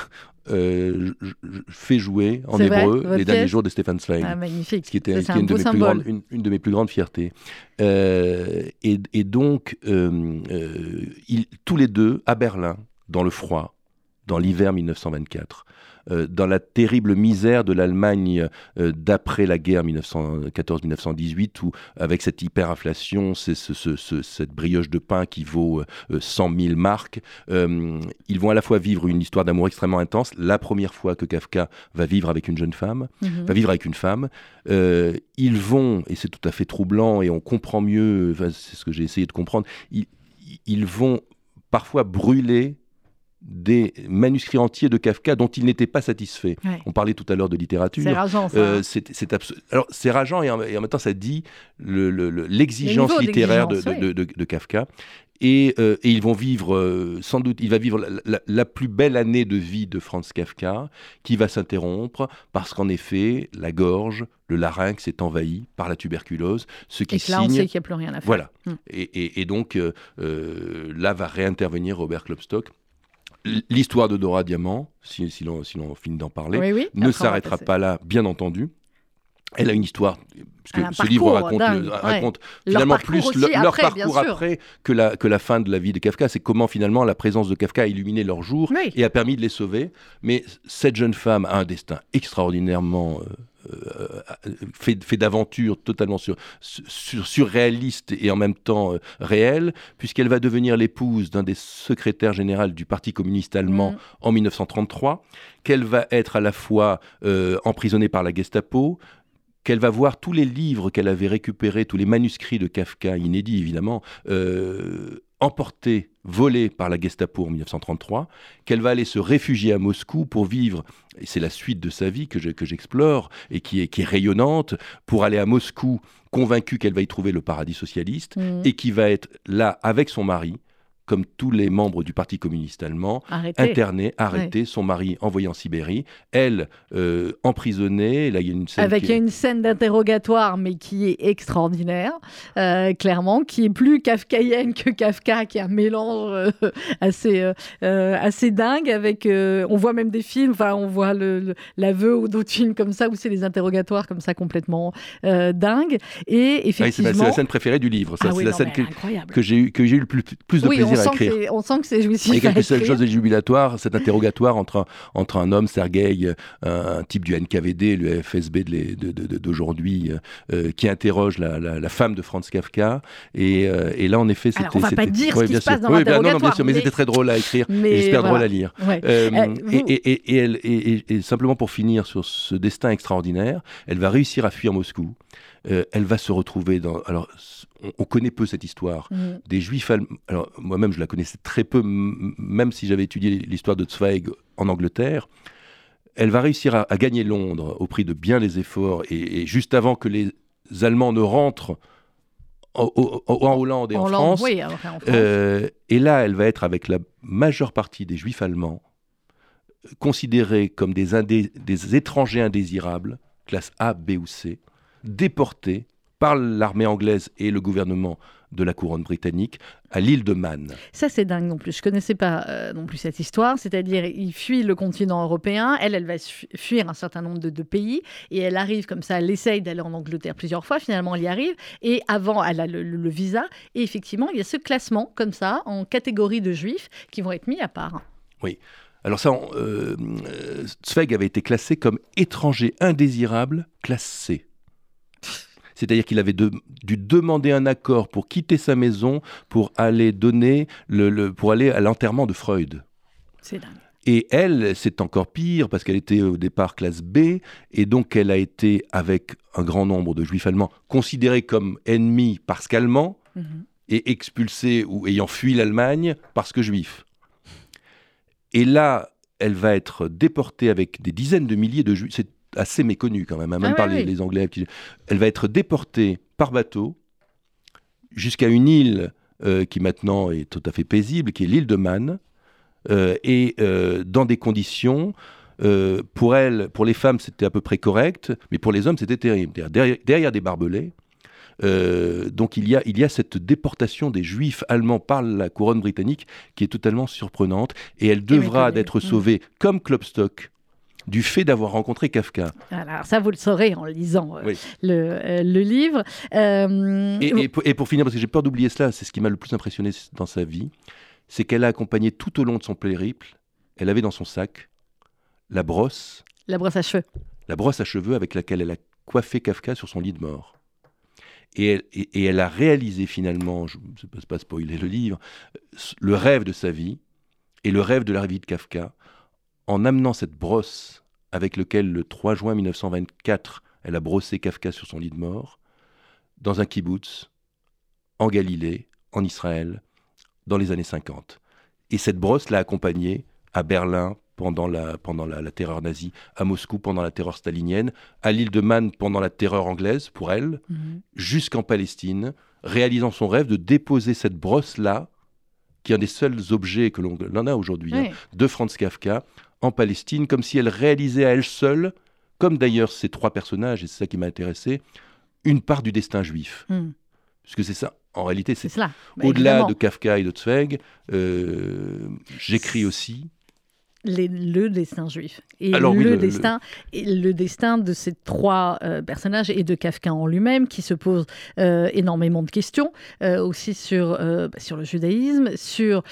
euh, fait jouer en vrai, hébreu les derniers jours de Stéphane Zweig Ah, magnifique. ce qui était, une, de mes plus grandes, une, une de mes plus grandes fiertés. Euh, et, et donc, euh, euh, ils- tous les deux, à Berlin, dans le froid, dans l'hiver 1924, euh, dans la terrible misère de l'Allemagne euh, d'après la guerre 1914-1918, où avec cette hyperinflation, c'est ce- ce- ce- cette brioche de pain qui vaut euh, 100 000 marques, euh, ils vont à la fois vivre une histoire d'amour extrêmement intense, la première fois que Kafka va vivre avec une jeune femme, Mhm. va vivre avec une femme. Euh, ils vont, et c'est tout à fait troublant, et on comprend mieux, enfin, c'est ce que j'ai essayé de comprendre, ils, ils vont parfois brûler des manuscrits entiers de Kafka dont ils n'étaient pas satisfaits. Ouais. On parlait tout à l'heure de littérature. C'est rageant, ça. Euh, hein. c'est c'est abso- Alors, c'est rageant et en, et en même temps, ça dit le- le- le- l'exigence littéraire de, d'exigence, de- de- de Kafka. Et, euh, et ils vont vivre, euh, sans doute, il va vivre la, la- la plus belle année de vie de Franz Kafka, qui va s'interrompre parce qu'en effet, la gorge, le larynx est envahi par la tuberculose, ce qui Et que là, on signe sait qu'il n'y a plus rien à faire. voilà. Mm. Et, donc, euh, là va réintervenir Robert Klopstock. L'histoire de Dora Diamant, si, si l'on si finit d'en parler, Oui, oui. ne s'arrêtera pas là, bien entendu. Elle a une histoire, un puisque ce livre raconte, dingue, le- ouais. raconte Leur finalement parcours plus le- leur après, parcours après que la, que la fin de la vie de Kafka. C'est comment finalement la présence de Kafka a illuminé leur jour Oui. et a permis de les sauver. Mais cette jeune femme a un destin extraordinairement euh, fait, fait d'aventures totalement sur, sur, surréalistes et en même temps euh, réelles, puisqu'elle va devenir l'épouse d'un des secrétaires généraux du Parti communiste allemand Mm. en 1933, qu'elle va être à la fois euh, emprisonnée par la Gestapo, qu'elle va voir tous les livres qu'elle avait récupérés, tous les manuscrits de Kafka, inédits évidemment, euh, emportés, volés par la Gestapo en 1933, qu'elle va aller se réfugier à Moscou pour vivre, et c'est la suite de sa vie que je- que j'explore et qui est, qui est rayonnante, pour aller à Moscou convaincue qu'elle va y trouver le paradis socialiste, Mm. et qui va être là avec son mari, comme tous les membres du Parti communiste allemand, arrêté, son mari envoyé en Sibérie, elle euh, emprisonnée. Là, il y a une scène Avec qui est- une scène d'interrogatoire, mais qui est extraordinaire, euh, clairement, qui est plus kafkaïenne que Kafka, qui est un mélange euh, assez, assez dingue. Avec, on voit même des films, enfin, on voit le- le- l'aveu ou d'autres films comme ça, où c'est les interrogatoires comme ça complètement dingues. Et Ah c'est effectivement. c'est la scène préférée du livre. Ça, Ah c'est la non, scène que, que j'ai eu, que j'ai eu le plus, plus de Oui, on plaisir à écrire. on sent que c'est jouissif. Il y a à quelque chose de jubilatoire, cet interrogatoire entre un, entre un homme, Sergueï, un, un type du NKVD, le FSB d'aujourd'hui, euh, euh, qui interroge la, la- la femme de Franz Kafka. Et, euh, et là, en effet, c'était. On va pas dire ce Ouais, qui bien se passe sûr. dans Oui, ben, non, non, bien sûr, mais, mais- c'était très drôle à écrire Mais et j'espère drôle à lire. Ouais. Euh, Euh, et, vous- et- et- et elle- et- et- et simplement pour finir sur ce destin extraordinaire, elle va réussir à fuir Moscou. Euh, elle va se retrouver dans. Alors, on, on connaît peu cette histoire. Mhm. Des juifs allemands. Alors, moi-même, je la connaissais très peu, même si j'avais étudié l'histoire de Zweig en Angleterre. Elle va réussir à, à gagner Londres au prix de bien les efforts et, et juste avant que les Allemands ne rentrent en, en Hollande et en, En France. oui, après, en France. Euh, et là, elle va être avec la majeure partie des juifs allemands, considérés comme des, indé- des étrangers indésirables, classe A, B ou C, déportés par l'armée anglaise et le gouvernement de la couronne britannique à l'île de Man. Ça, c'est dingue non plus. Je connaissais pas euh, non plus cette histoire. C'est-à-dire, il fuit le continent européen. Elle, elle va fu- fuir un certain nombre de, de pays. Et elle arrive comme ça. Elle essaye d'aller en Angleterre plusieurs fois. Finalement, elle y arrive. Et avant, elle a le, le- le visa. Et effectivement, il y a ce classement comme ça, en catégorie de juifs, qui vont être mis à part. Alors ça, on- euh, euh, Zweig avait été classé comme étranger indésirable, classe C. C'est-à-dire qu'il avait de- dû demander un accord pour quitter sa maison pour aller donner le, le- pour aller à l'enterrement de Freud. C'est dingue. Et elle, c'est encore pire parce qu'elle était au départ classe B et donc elle a été avec un grand nombre de juifs allemands considérés comme ennemis parce qu'allemands Mhm. et expulsés ou ayant fui l'Allemagne parce que juifs. Et là, elle va être déportée avec des dizaines de milliers de juifs. C'est assez méconnu quand même, hein, même Ah par les, oui. les Anglais. qui- Elle va être déportée par bateau jusqu'à une île euh, qui maintenant est tout à fait paisible, qui est l'île de Man, euh, et euh, dans des conditions. pour elle, pour les femmes, c'était à peu près correct, mais pour les hommes, c'était terrible. Derrière, derrière des barbelés, donc il y, a, il y a cette déportation des juifs allemands par la couronne britannique qui est totalement surprenante et elle devra méconnue. d'être Mm. sauvée comme Klopstock du fait d'avoir rencontré Kafka. Alors, ça, vous le saurez en lisant euh, Oui. le, euh, le livre. Euh, Et, et pour, et pour finir, parce que j'ai peur d'oublier cela, c'est ce qui m'a le plus impressionné dans sa vie, c'est qu'elle a accompagné tout au long de son périple, elle avait dans son sac la brosse, La brosse à cheveux. la brosse à cheveux avec laquelle elle a coiffé Kafka sur son lit de mort. Et elle, et- et elle a réalisé finalement, je ne sais pas- pas spoiler le livre, le rêve de sa vie et le rêve de la vie de Kafka en amenant cette brosse avec laquelle le 3 juin 1924 elle a brossé Kafka sur son lit de mort dans un kibbutz en Galilée, en Israël, dans les années 50. Et cette brosse l'a accompagnée à Berlin pendant la, pendant la, la terreur nazie, à Moscou pendant la terreur stalinienne, à l'île de Man pendant la terreur anglaise pour elle, Mhm. jusqu'en Palestine, réalisant son rêve de déposer cette brosse-là, qui est un des seuls objets que l'on l'on a aujourd'hui, hein, de Franz Kafka, en Palestine, comme si elle réalisait à elle seule, comme d'ailleurs ces trois personnages, et c'est ça qui m'a intéressé, une part du destin juif. Mhm. Puisque c'est ça, en réalité, C'est cela. Bah, au-delà de Kafka et de Zweig, euh, j'écris aussi. Les- le destin juif et Alors oui, le, le- destin et le destin de ces trois euh, personnages et de Kafka en lui-même qui se pose euh, énormément de questions euh, aussi sur euh, bah, sur le judaïsme sur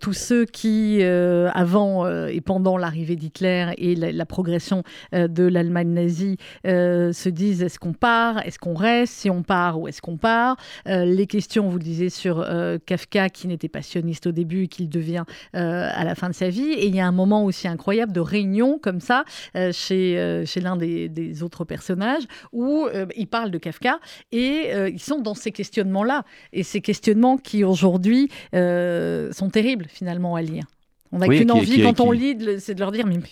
tous ceux qui avant et pendant l'arrivée d'Hitler et la, la progression de l'Allemagne nazie se disent est-ce qu'on part est-ce qu'on reste si on part où est-ce qu'on part les questions vous le disiez sur Kafka qui n'était pas sioniste au début et qu'il devient à la fin de sa vie. Et il y a un moment aussi incroyable de réunion comme ça euh, chez, euh, chez l'un des, des autres personnages où euh, ils parlent de Kafka et ils sont dans ces questionnements-là. Et ces questionnements qui aujourd'hui sont terribles finalement à lire. On n'a Oui, qu'une envie qui- quand on lit, c'est de leur dire mais, mais,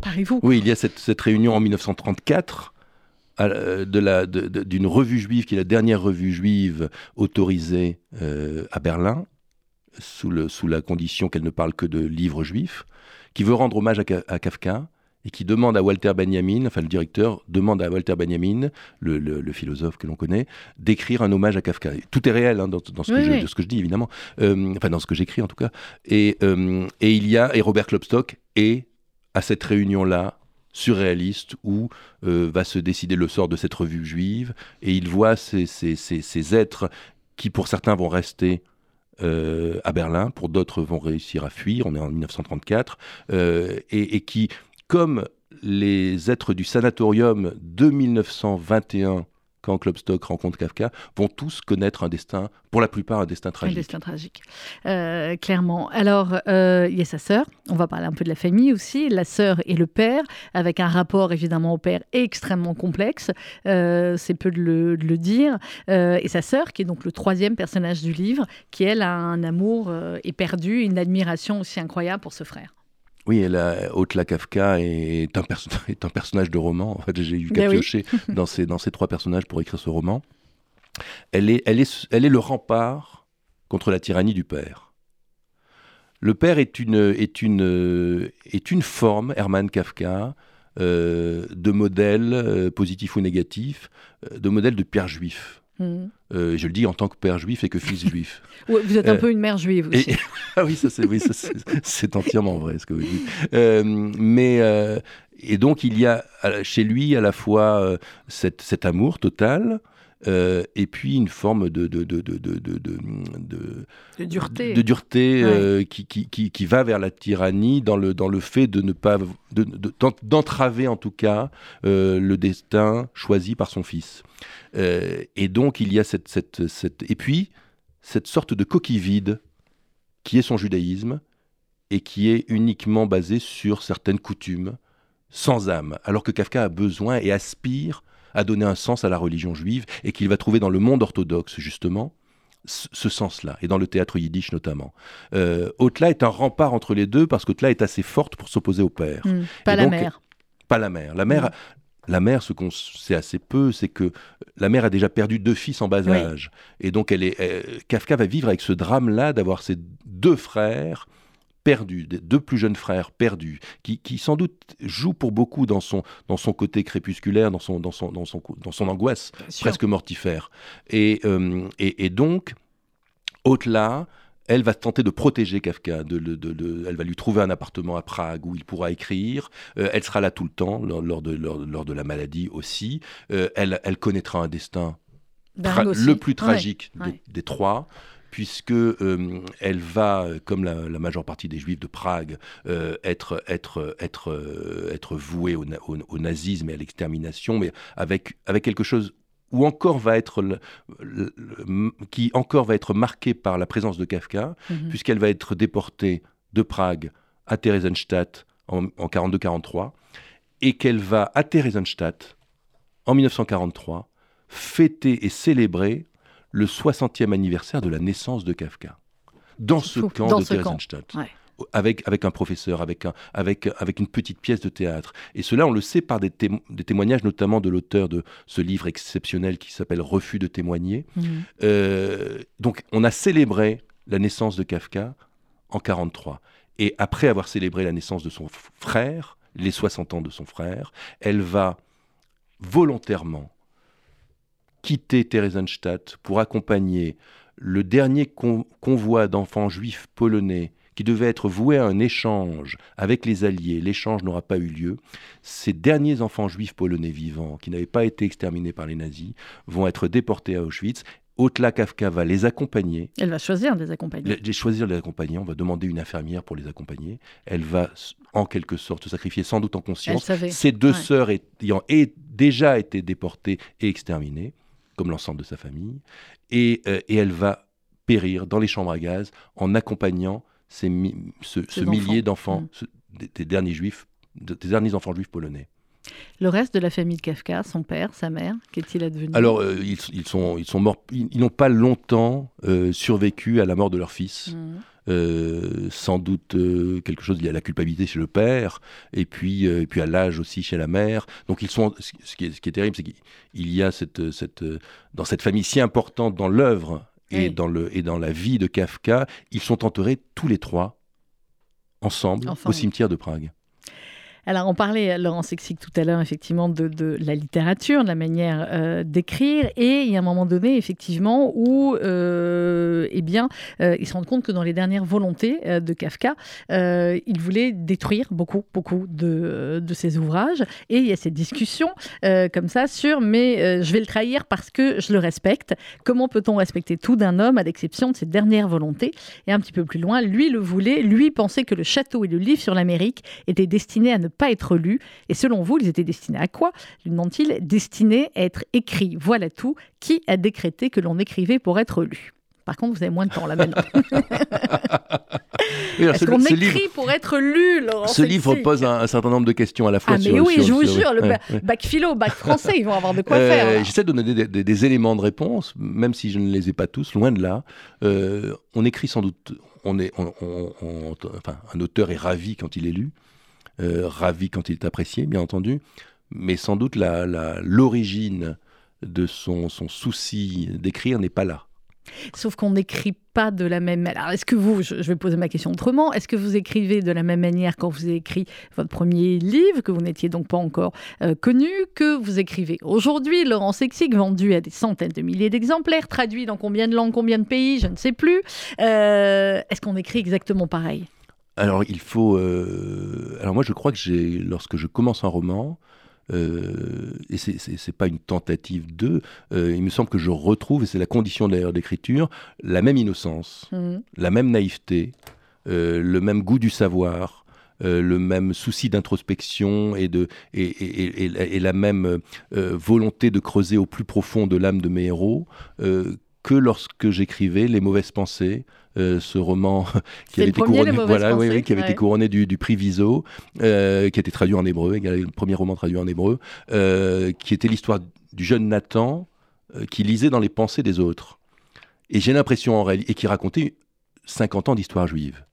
parez-vous. Oui, il y a cette, cette réunion en 1934 à la- de la- d'une revue juive qui est la dernière revue juive autorisée euh, à Berlin, sous, le, sous la condition qu'elle ne parle que de livres juifs, qui veut rendre hommage à, Ka- à Kafka et qui demande à Walter Benjamin, enfin le directeur demande à Walter Benjamin, le, le- le philosophe que l'on connaît, d'écrire un hommage à Kafka. Tout est réel hein, dans, dans ce que Oui, je, oui. de ce que je dis évidemment, Euh, enfin dans ce que j'écris en tout cas. Et, euh, et il y a et Robert Klopstock est à cette réunion-là surréaliste où euh, va se décider le sort de cette revue juive et il voit ces, ces- ces- ces êtres qui pour certains vont rester euh, à Berlin, pour d'autres vont réussir à fuir, on est en 1934, euh, et, et qui, comme les êtres du sanatorium de 1921, quand Klopstock rencontre Kafka, vont tous connaître un destin, pour la plupart un destin Un tragique. destin tragique, Euh, clairement. Alors, euh, il y a sa sœur, on va parler un peu de la famille aussi, la sœur et le père, avec un rapport évidemment au père extrêmement complexe, euh, c'est peu de le, de le dire, et sa sœur, qui est donc le troisième personnage du livre, qui elle a un amour éperdu, une admiration aussi incroyable pour ce frère. Oui, la, Otla Kafka est un, perso- est un personnage de roman. En fait, j'ai eu Ben qu'à oui. piocher dans, ces, dans ces trois personnages pour écrire ce roman. Elle est, elle, est, elle est le rempart contre la tyrannie du père. Le père est une, est une, est une forme, Hermann Kafka, euh, de modèle, euh, positif ou négatif, euh, de modèle de père juif. Mhm. Euh, je le dis en tant que père juif et que fils juif. Vous êtes un Euh, peu une mère juive Et- aussi. ah oui, ça c'est oui, entièrement vrai ce que vous dites. Euh, mais et donc il y a chez lui à la fois cet amour total. Euh, et puis une forme de, de, de, de, dureté. de dureté, euh, qui, qui, qui, qui va vers la tyrannie dans le, dans le fait de ne pas de- de- d'en- d'entraver en tout cas euh, le destin choisi par son fils. Et donc il y a cette, cette, cette et puis cette sorte de coquille vide qui est son judaïsme et qui est uniquement basé sur certaines coutumes sans âme, alors que Kafka a besoin et aspire à donner un sens à la religion juive et qu'il va trouver dans le monde orthodoxe justement ce sens-là, et dans le théâtre yiddish notamment. Euh, Otla est un rempart entre les deux parce qu'Otla est assez forte pour s'opposer au père Mhm. Pas Et la donc, mère. pas la mère. La mère, la mère, ce qu'on sait assez peu, c'est que la mère a déjà perdu deux fils en bas Oui. âge, et donc elle est, euh, Kafka va vivre avec ce drame-là d'avoir ses deux frères perdus, deux plus jeunes frères perdus, qui, qui sans doute jouent pour beaucoup dans son, dans son côté crépusculaire, dans son, dans son, dans son, dans son angoisse presque mortifère. Et, euh, et, et donc, Otla, elle va tenter de protéger Kafka. De, de- de- elle va lui trouver un appartement à Prague où il pourra écrire. Euh, elle sera là tout le temps, lors, lors de, lors, lors de la maladie aussi. Euh, elle, elle connaîtra un destin le plus tragique ouais. des trois puisque euh, elle va, comme la, la majeure partie des juifs de Prague, euh, être, être, être, euh, être vouée au, na- au- au nazisme et à l'extermination, mais avec, avec quelque chose où encore va être le- le- le- qui encore va être marqué par la présence de Kafka, Mhm. puisqu'elle va être déportée de Prague à Theresienstadt en, en 42-43, et qu'elle va à Theresienstadt en 1943 fêter et célébrer le 60e anniversaire de la naissance de Kafka. Dans ce fou. camp Dans de. Theresienstadt. Ouais. Avec, avec un professeur, avec, un, avec, avec une petite pièce de théâtre. Et cela, on le sait par des, témo- des témoignages, notamment de l'auteur de ce livre exceptionnel qui s'appelle Refus de témoigner. Mhm. Euh, donc, on a célébré la naissance de Kafka en 43. Et après avoir célébré la naissance de son frère, les 60 ans de son frère, elle va volontairement quitter Theresienstadt pour accompagner le dernier con- convoi d'enfants juifs polonais qui devait être voué à un échange avec les Alliés. L'échange n'aura pas eu lieu. Ces derniers enfants juifs polonais vivants, qui n'avaient pas été exterminés par les nazis, vont être déportés à Auschwitz. Otla Kafka va les accompagner Elle va choisir de les accompagner. les- choisir de les accompagner. On va demander une infirmière pour les accompagner. Elle va, en quelque sorte, se sacrifier, sans doute en conscience. Ses deux Ouais. sœurs ayant déjà été déportées et exterminées, comme l'ensemble de sa famille. Et, euh, et elle va périr dans les chambres à gaz en accompagnant ces mi- ce, millier enfants. d'enfants, Mm. ce- des, des derniers juifs, de- des derniers enfants juifs polonais. Le reste de la famille de Kafka, son père, sa mère, qu'est-il advenu? Alors, euh, ils, ils sont, ils sont morts, ils, n'ont pas longtemps euh, survécu à la mort de leur fils. Mhm. Euh, sans doute euh, quelque chose lié à la culpabilité chez le père, et puis, euh, et puis à l'âge aussi chez la mère. Donc ils sont, ce qui est, ce qui est terrible, c'est qu'il y a cette, cette, dans cette famille si importante dans l'œuvre et, Oui. dans le, et dans la vie de Kafka, ils sont enterrés tous les trois ensemble Ensemble. au cimetière de Prague. Alors, on parlait, Laurent Sexic, tout à l'heure, effectivement, de, de la littérature, de la manière euh, d'écrire. Et il y a un moment donné, effectivement, où euh, eh bien, euh, il se rend compte que dans les dernières volontés de Kafka, il voulait détruire beaucoup, beaucoup de, de ses ouvrages. Et il y a cette discussion comme ça sur mais je vais le trahir parce que je le respecte. Comment peut-on respecter tout d'un homme à l'exception de ses dernières volontés? Et un petit peu plus loin, lui le voulait, lui pensait que le château et le livre sur l'Amérique étaient destinés à ne pas être lus. Et selon vous, ils étaient destinés à quoi? Lui demande-t-il Destinés à être écrits? Voilà tout. Qui a décrété que l'on écrivait pour être lu par contre, vous avez moins de temps là maintenant. Oui, alors, Est-ce ce- qu'on écrit livre- pour être lu, Laurent Ce livre pose un, un certain nombre de questions à la fois Ah mais sur... oui, sur- je vous sur- jure, le ouais, ba- ouais. bac philo, bac français, ils vont avoir de quoi Euh, faire. J'essaie de donner des, des- des éléments de réponse, même si je ne les ai pas tous, loin de là. Euh, on écrit sans doute, on est, on- on- on- enfin, un auteur est ravi quand il est lu, ravi quand il est apprécié, bien entendu, mais sans doute la- la- l'origine de son, souci d'écrire n'est pas là. Sauf qu'on n'écrit pas de la même manière. Est-ce que vous, je vais poser ma question autrement, est-ce que vous écrivez de la même manière quand vous avez écrit votre premier livre, que vous n'étiez donc pas encore euh, connu, que vous écrivez aujourd'hui? Laurent Sexic, vendu à des centaines de milliers d'exemplaires, traduit dans combien de langues, combien de pays, je ne sais plus. Euh, est-ce qu'on écrit exactement pareil? Alors il faut. euh, Alors moi je crois que j'ai, lorsque je commence un roman, euh, et c'est- c'est c'est pas une tentative de, euh, il me semble que je retrouve, et c'est la condition d'ailleurs d'écriture, la même innocence, Mhm. la même naïveté, euh, le même goût du savoir. le même souci d'introspection et, de, et, et- et- et la- même volonté de creuser au plus profond de l'âme de mes héros que lorsque j'écrivais Les mauvaises pensées, euh, ce roman qui avait été premier, couronné, Les Mauvaises voilà, oui, Pensées, oui, qui avait ouais. été couronné du, du prix Viso, euh, qui a été traduit en hébreu, le premier roman traduit en hébreu, euh, qui était l'histoire du jeune Nathan qui lisait dans les pensées des autres. Et j'ai l'impression en réalité, et qui racontait 50 ans d'histoire juive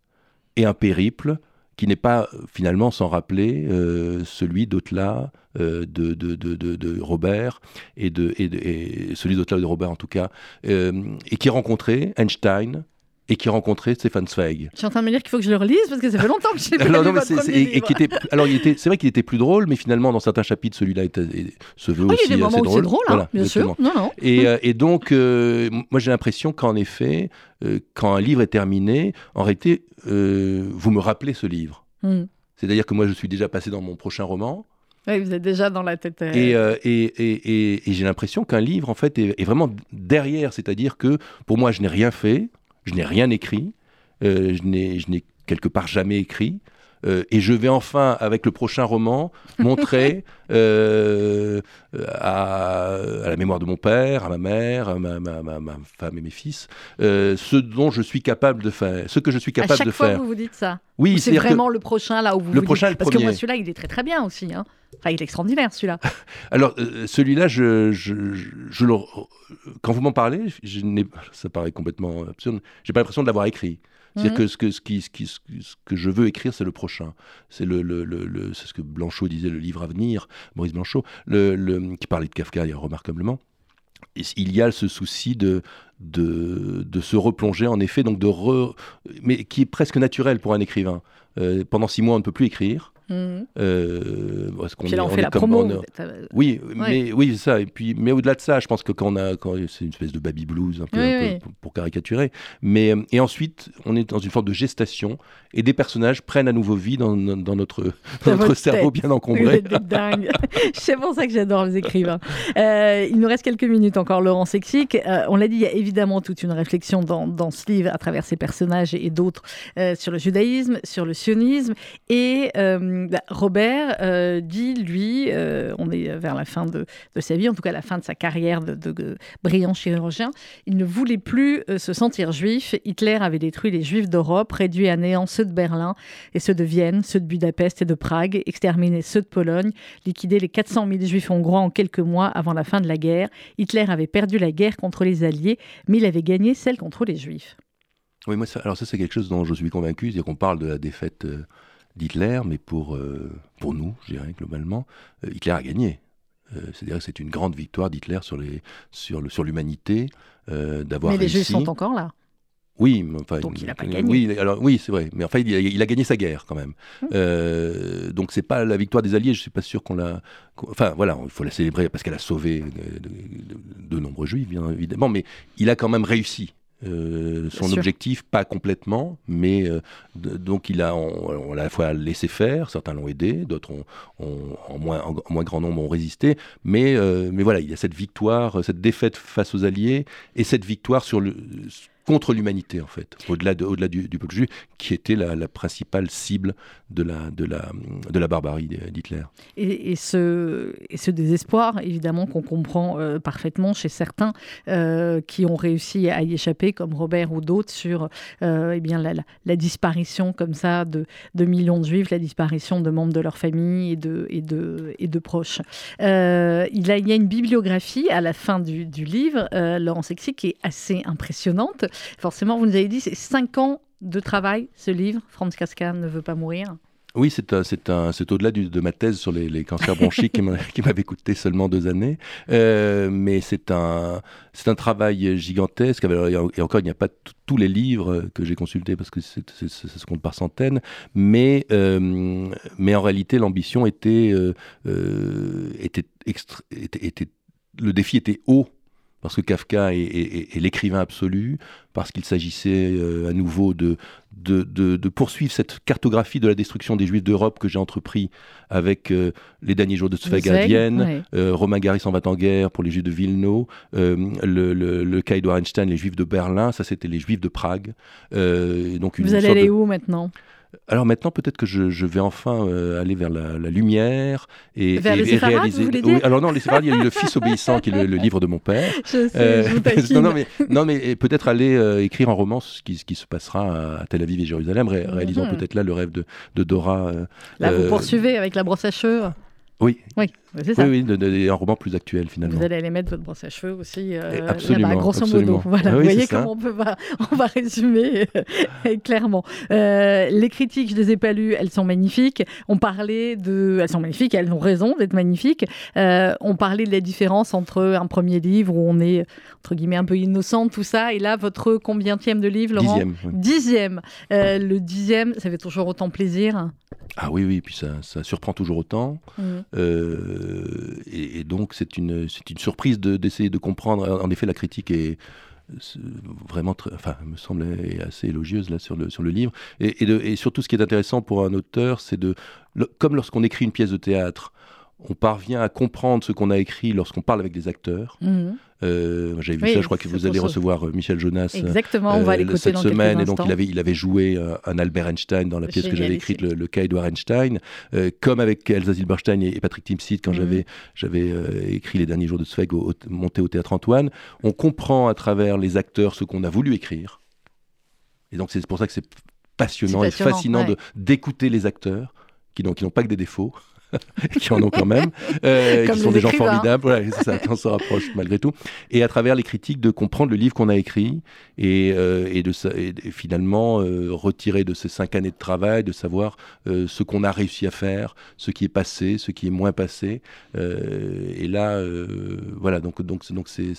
et un périple qui n'est pas euh, finalement sans rappeler euh, celui d'Autela, euh, de, Robert, et, de, et, et celui ou de Robert en tout cas, et qui rencontrait Einstein et qui rencontrait Stefan Zweig. Je suis en train de me dire qu'il faut que je le relise parce que ça fait longtemps que je n'ai pas Alors, lu non, mais votre c'est- premier c'est- et, et livre. qui était, alors il était, c'est vrai qu'il était plus drôle, mais finalement dans certains chapitres, celui-là se veut aussi il y a des moments assez où c'est drôle. drôle, hein, Voilà, bien exactement. sûr. Non, non. Et, euh, et donc, euh, moi j'ai l'impression qu'en effet, euh, quand un livre est terminé, en réalité, vous me rappelez ce livre. Mhm. C'est-à-dire que moi je suis déjà passé dans mon prochain roman, Oui, vous êtes déjà dans la tête. euh, et, euh, et, et, et- et j'ai l'impression qu'un livre, en fait, est, est vraiment derrière. C'est-à-dire que pour moi, je n'ai rien fait, je n'ai rien écrit, euh, je n'ai je n'ai quelque part jamais écrit. Euh, et je vais enfin, avec le prochain roman, montrer euh, à, à la mémoire de mon père, à ma mère, à ma, ma- ma- ma femme et mes fils, euh, ce dont je suis capable de faire, ce que je suis à capable chaque de fois, faire. vous vous dites ça. Oui, Ou c'est que- vraiment le prochain là où vous Le vous prochain, dites... le Parce que moi, celui-là, il est très très bien aussi. Hein. Enfin, il est extraordinaire celui-là. Alors, euh, celui-là, je, je, je- je le- quand vous m'en parlez, je ça paraît complètement absurde, j'ai pas l'impression de l'avoir écrit. C'est-à-dire que ce que, ce, qui, ce, qui- ce que- je veux écrire, c'est le prochain. C'est le, le, le- ce que Blanchot disait, le livre à venir, Maurice Blanchot, le, le- qui parlait de Kafka remarquablement. Il y a ce souci de, de, de se replonger, en effet, donc de re- mais qui est presque naturel pour un écrivain. Euh, pendant six mois, on ne peut plus écrire. Mhm. Euh, parce qu'on Puis là, est- on on fait est la comme- promo. on est- euh, oui, mais oui, ça. Et puis, mais au-delà de ça, je pense que quand on a, quand c'est une espèce de baby blues, un peu, Oui, un peu oui. pour, pour caricaturer. Mais euh, et ensuite, on est dans une forme de gestation et des personnages prennent à nouveau vie dans, dans- dans notre, dans notre cerveau tête. bien encombré. dingues. C'est pour ça que j'adore les écrivains. Euh, il nous reste quelques minutes encore, Laurent Sexic. Euh, on l'a dit, il y a évidemment toute une réflexion dans, dans ce livre à travers ses personnages et, et d'autres sur le judaïsme, sur le sionisme. Et Robert euh, dit, lui, euh, on est vers la fin de, sa vie, en tout cas la fin de sa carrière de, brillant chirurgien, il ne voulait plus euh, se sentir juif. Hitler avait détruit les juifs d'Europe, réduit à néant ceux de Berlin et ceux de Vienne, ceux de Budapest et de Prague, exterminé ceux de Pologne, liquidé les 400 000 juifs hongrois en quelques mois avant la fin de la guerre. Hitler avait perdu la guerre contre les Alliés, mais il avait gagné celle contre les juifs. Oui, moi, alors ça, c'est quelque chose dont je suis convaincu, c'est qu'on parle de la défaite euh, d'Hitler, mais pour, euh, pour nous, je dirais globalement, euh, Hitler a gagné. Euh, C'est-à-dire que c'est une grande victoire d'Hitler sur les sur le sur l'humanité d'avoir Mais les réussi. juifs sont encore là. Oui, mais enfin, Donc, il a pas gagné. Oui, alors oui, c'est vrai. Mais enfin, il a, il a gagné sa guerre quand même. Hum. Euh, donc c'est pas la victoire des Alliés. Je suis pas sûr qu'on l'a. Enfin voilà, il faut la célébrer parce qu'elle a sauvé de, de- de- de nombreux Juifs, bien évidemment. Mais il a quand même réussi. Euh, son objectif, pas complètement, mais euh, de- donc il a, on, on l'a à la fois laissé faire, certains l'ont aidé, d'autres ont, ont- en, moins, en moins grand nombre ont résisté, mais, euh, mais voilà, il y a cette victoire, cette défaite face aux Alliés et cette victoire sur le, contre l'humanité en fait, au-delà de, au-delà du, peuple juif, qui était la, principale cible de la, barbarie d'Hitler. Et, ce, désespoir, évidemment, qu'on comprend euh, parfaitement chez certains euh, qui ont réussi à y échapper, comme Robert ou d'autres, sur euh, eh la, disparition comme ça de, millions de juifs, la disparition de membres de leur famille et de, proches. Il, y a une bibliographie à la fin du, du livre, Laurent Sexy, qui est assez impressionnante. Forcément, vous nous avez dit, c'est cinq ans de travail, ce livre, Franz Kafka ne veut pas mourir. Oui, c'est un- c'est un- c'est au-delà de ma thèse sur les, les cancers bronchiques qui m'a- qui m'avait coûté seulement deux années. Euh, mais c'est un, c'est un travail gigantesque. Et en- et encore, il n'y a pas tous les livres que j'ai consultés parce que ça se compte par centaines. Mais, euh, mais en réalité, l'ambition était, euh, euh, était, était- le défi était haut. Parce que Kafka est, est- est- est l'écrivain absolu, parce qu'il s'agissait euh, à nouveau de, de, de- de poursuivre cette cartographie de la destruction des Juifs d'Europe que j'ai entrepris avec euh, les derniers jours de Zweig à Vienne, ouais. euh, Romain Gary s'en va en guerre pour les Juifs de Vilno, euh, le, le, le cas Einstein, les Juifs de Berlin, ça c'était les Juifs de Prague. Donc une Vous allez aller de- où maintenant? Alors maintenant peut-être que je, je vais enfin euh, aller vers la, la lumière et, Vers et- les et séfarades, réaliser. vous Oui, alors non, les séfarades, il y a eu le Fils obéissant qui est le, le livre de mon père. Je sais, Euh, je non, non, mais, non, mais et peut-être aller euh, écrire un roman, ce qui, ce qui se passera à Tel Aviv et Jérusalem, ré- réalisant Mhm. peut-être là le rêve de, de Dora. Là, vous poursuivez avec la brosse à cheveux. Oui, Oui, ça. oui, oui, de- de- un roman plus actuel finalement. Vous allez aller mettre votre brosse à cheveux aussi euh, absolument, grosso absolument. modo. Voilà, Ah vous voyez comment on peut pas, on va résumer euh, clairement. Euh, les critiques, je les ai pas lues, elles sont magnifiques. On parlait de, elles sont magnifiques, elles ont raison d'être magnifiques. Euh, on parlait de la différence entre un premier livre où on est entre guillemets un peu innocent, tout ça, et là votre combienième de livre, Laurent? Dixième. oui. Dixième. Le dixième, ça fait toujours autant plaisir. Ah oui, oui, puis ça, ça surprend toujours autant. Mhm. Euh, et, donc c'est une, une surprise de- d'essayer de comprendre. En effet, la critique est vraiment, très, enfin, me semble assez élogieuse là sur le sur le livre. Et, surtout, ce qui est intéressant pour un auteur, c'est de, comme lorsqu'on écrit une pièce de théâtre, on parvient à comprendre ce qu'on a écrit lorsqu'on parle avec des acteurs. Mhm. Euh, J'avais vu Oui, ça, je crois que vous allez recevoir euh, Michel Jonas. euh, Exactement, on va euh, l'écouter cette semaine et donc il avait il avait joué un Albert Einstein dans la pièce que j'avais écrite le, le cas Edouard Einstein euh, comme avec Elsa Zilberstein et, et Patrick Timsit quand Mhm. j'avais écrit les derniers jours de Zweig au, au- monté au théâtre Antoine on comprend à travers les acteurs ce qu'on a voulu écrire et donc c'est pour ça que c'est passionnant, et fascinant ouais. d'écouter les acteurs qui n'ont pas que des défauts qui en ont quand même, euh, qui sont des gens formidables, voilà, ça, en se rapprochent malgré tout. Et à travers les critiques, de comprendre le livre qu'on a écrit et, euh, et de sa- et, et finalement euh, retirer de ces cinq années de travail, de savoir euh, ce qu'on a réussi à faire, ce qui est passé, ce qui est moins passé. Euh, et là, euh, voilà, donc donc c'est- donc c'est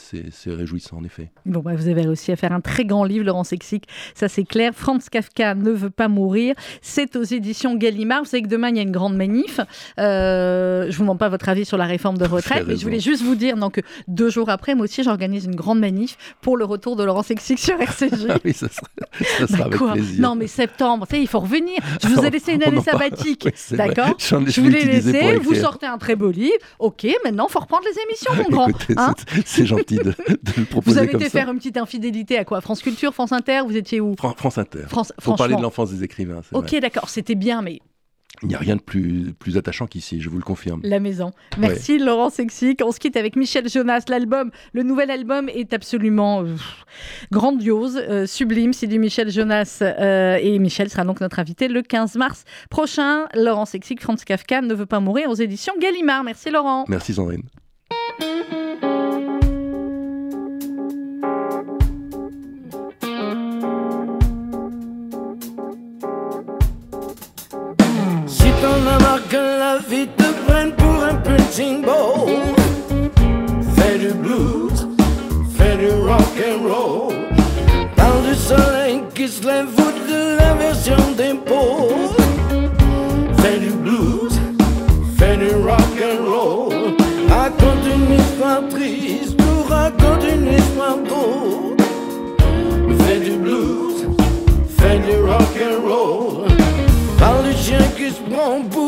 réjouissant en effet. Bon, bah, vous avez réussi à faire un très grand livre, Laurent Sexic, ça c'est clair. Franz Kafka ne veut pas mourir. C'est aux éditions Gallimard. Vous savez que demain il y a une grande manif. Euh, je vous demande pas votre avis sur la réforme de retraite, mais je voulais juste vous dire donc, que deux jours après, moi aussi j'organise une grande manif pour le retour de Laurent Sexic sur RCG. Ah oui, ça sera, ça sera Bah avec quoi plaisir. Non, mais septembre, tu sais, il faut revenir. Je vous ai laissé une année sabbatique. Oui. D'accord Je vous l'ai laissé, vous sortez un très beau livre. Ok, maintenant, faut reprendre les émissions, mon grand. Hein c'est- gentil de, de le proposer vous avez comme été ça. faire une petite infidélité à quoi France Culture, France Inter, vous étiez où Fran- France Inter. France, Pour parler de l'enfance des écrivains. Ok, d'accord, c'était bien, mais Il n'y a rien de plus, plus attachant qu'ici, je vous le confirme. la maison. Merci Laurent Sexic. On se quitte avec Michel Jonas. L'album, le nouvel album est absolument euh, grandiose, euh, sublime. C'est du Michel Jonas euh, et Michel sera donc notre invité le 15 mars prochain. Laurent Sexic, Franz Kafka ne veut pas mourir aux éditions Gallimard. Merci Laurent. Merci Sandrine. Que la vie te prenne pour un punching ball, fais du blues, fais du rock and roll. Parle du soleil qui se lève fout de l'inversion des pôles. Fais du blues, fais du rock and roll. Raconte une histoire triste ou raconte une histoire drôle. Fais du blues, fais du rock and roll. Parle du chien qui se prend pour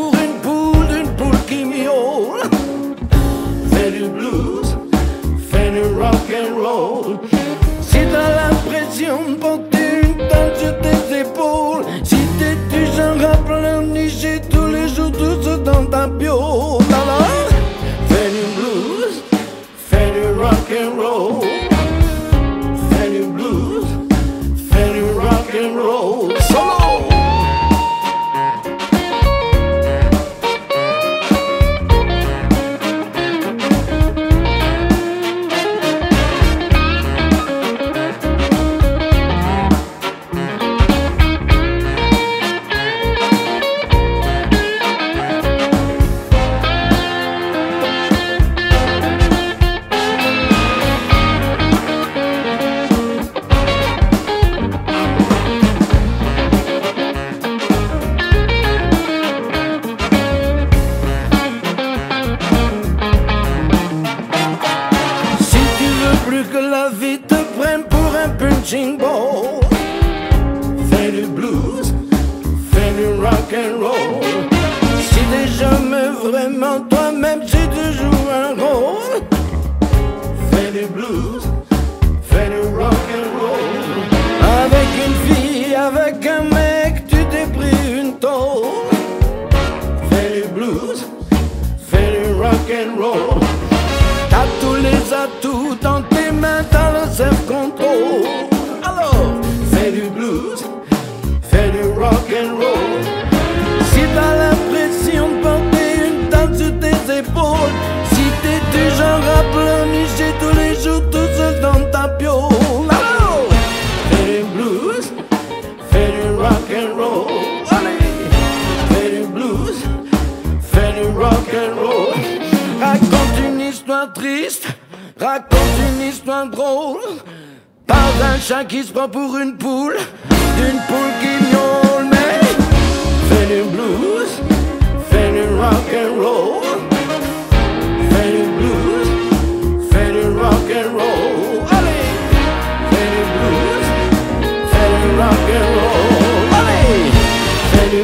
avec un mec, tu t'es pris une tôle. Fais du blues, fais du rock and roll. T'as tous les atouts dans tes mains, t'as le self-control. Alors, fais du blues, fais du rock and roll. Si t'as l'impression de porter une tente sur tes épaules, si t'es du genre à pleurnicher tous les jours tout raconte une histoire drôle. Parle d'un chat qui se prend pour une poule, d'une poule qui miaule, mais fait du blues, fait du rock and roll, du blues, fait du rock and roll. Allez, fait du blues, fait du rock and roll. Allez, fait du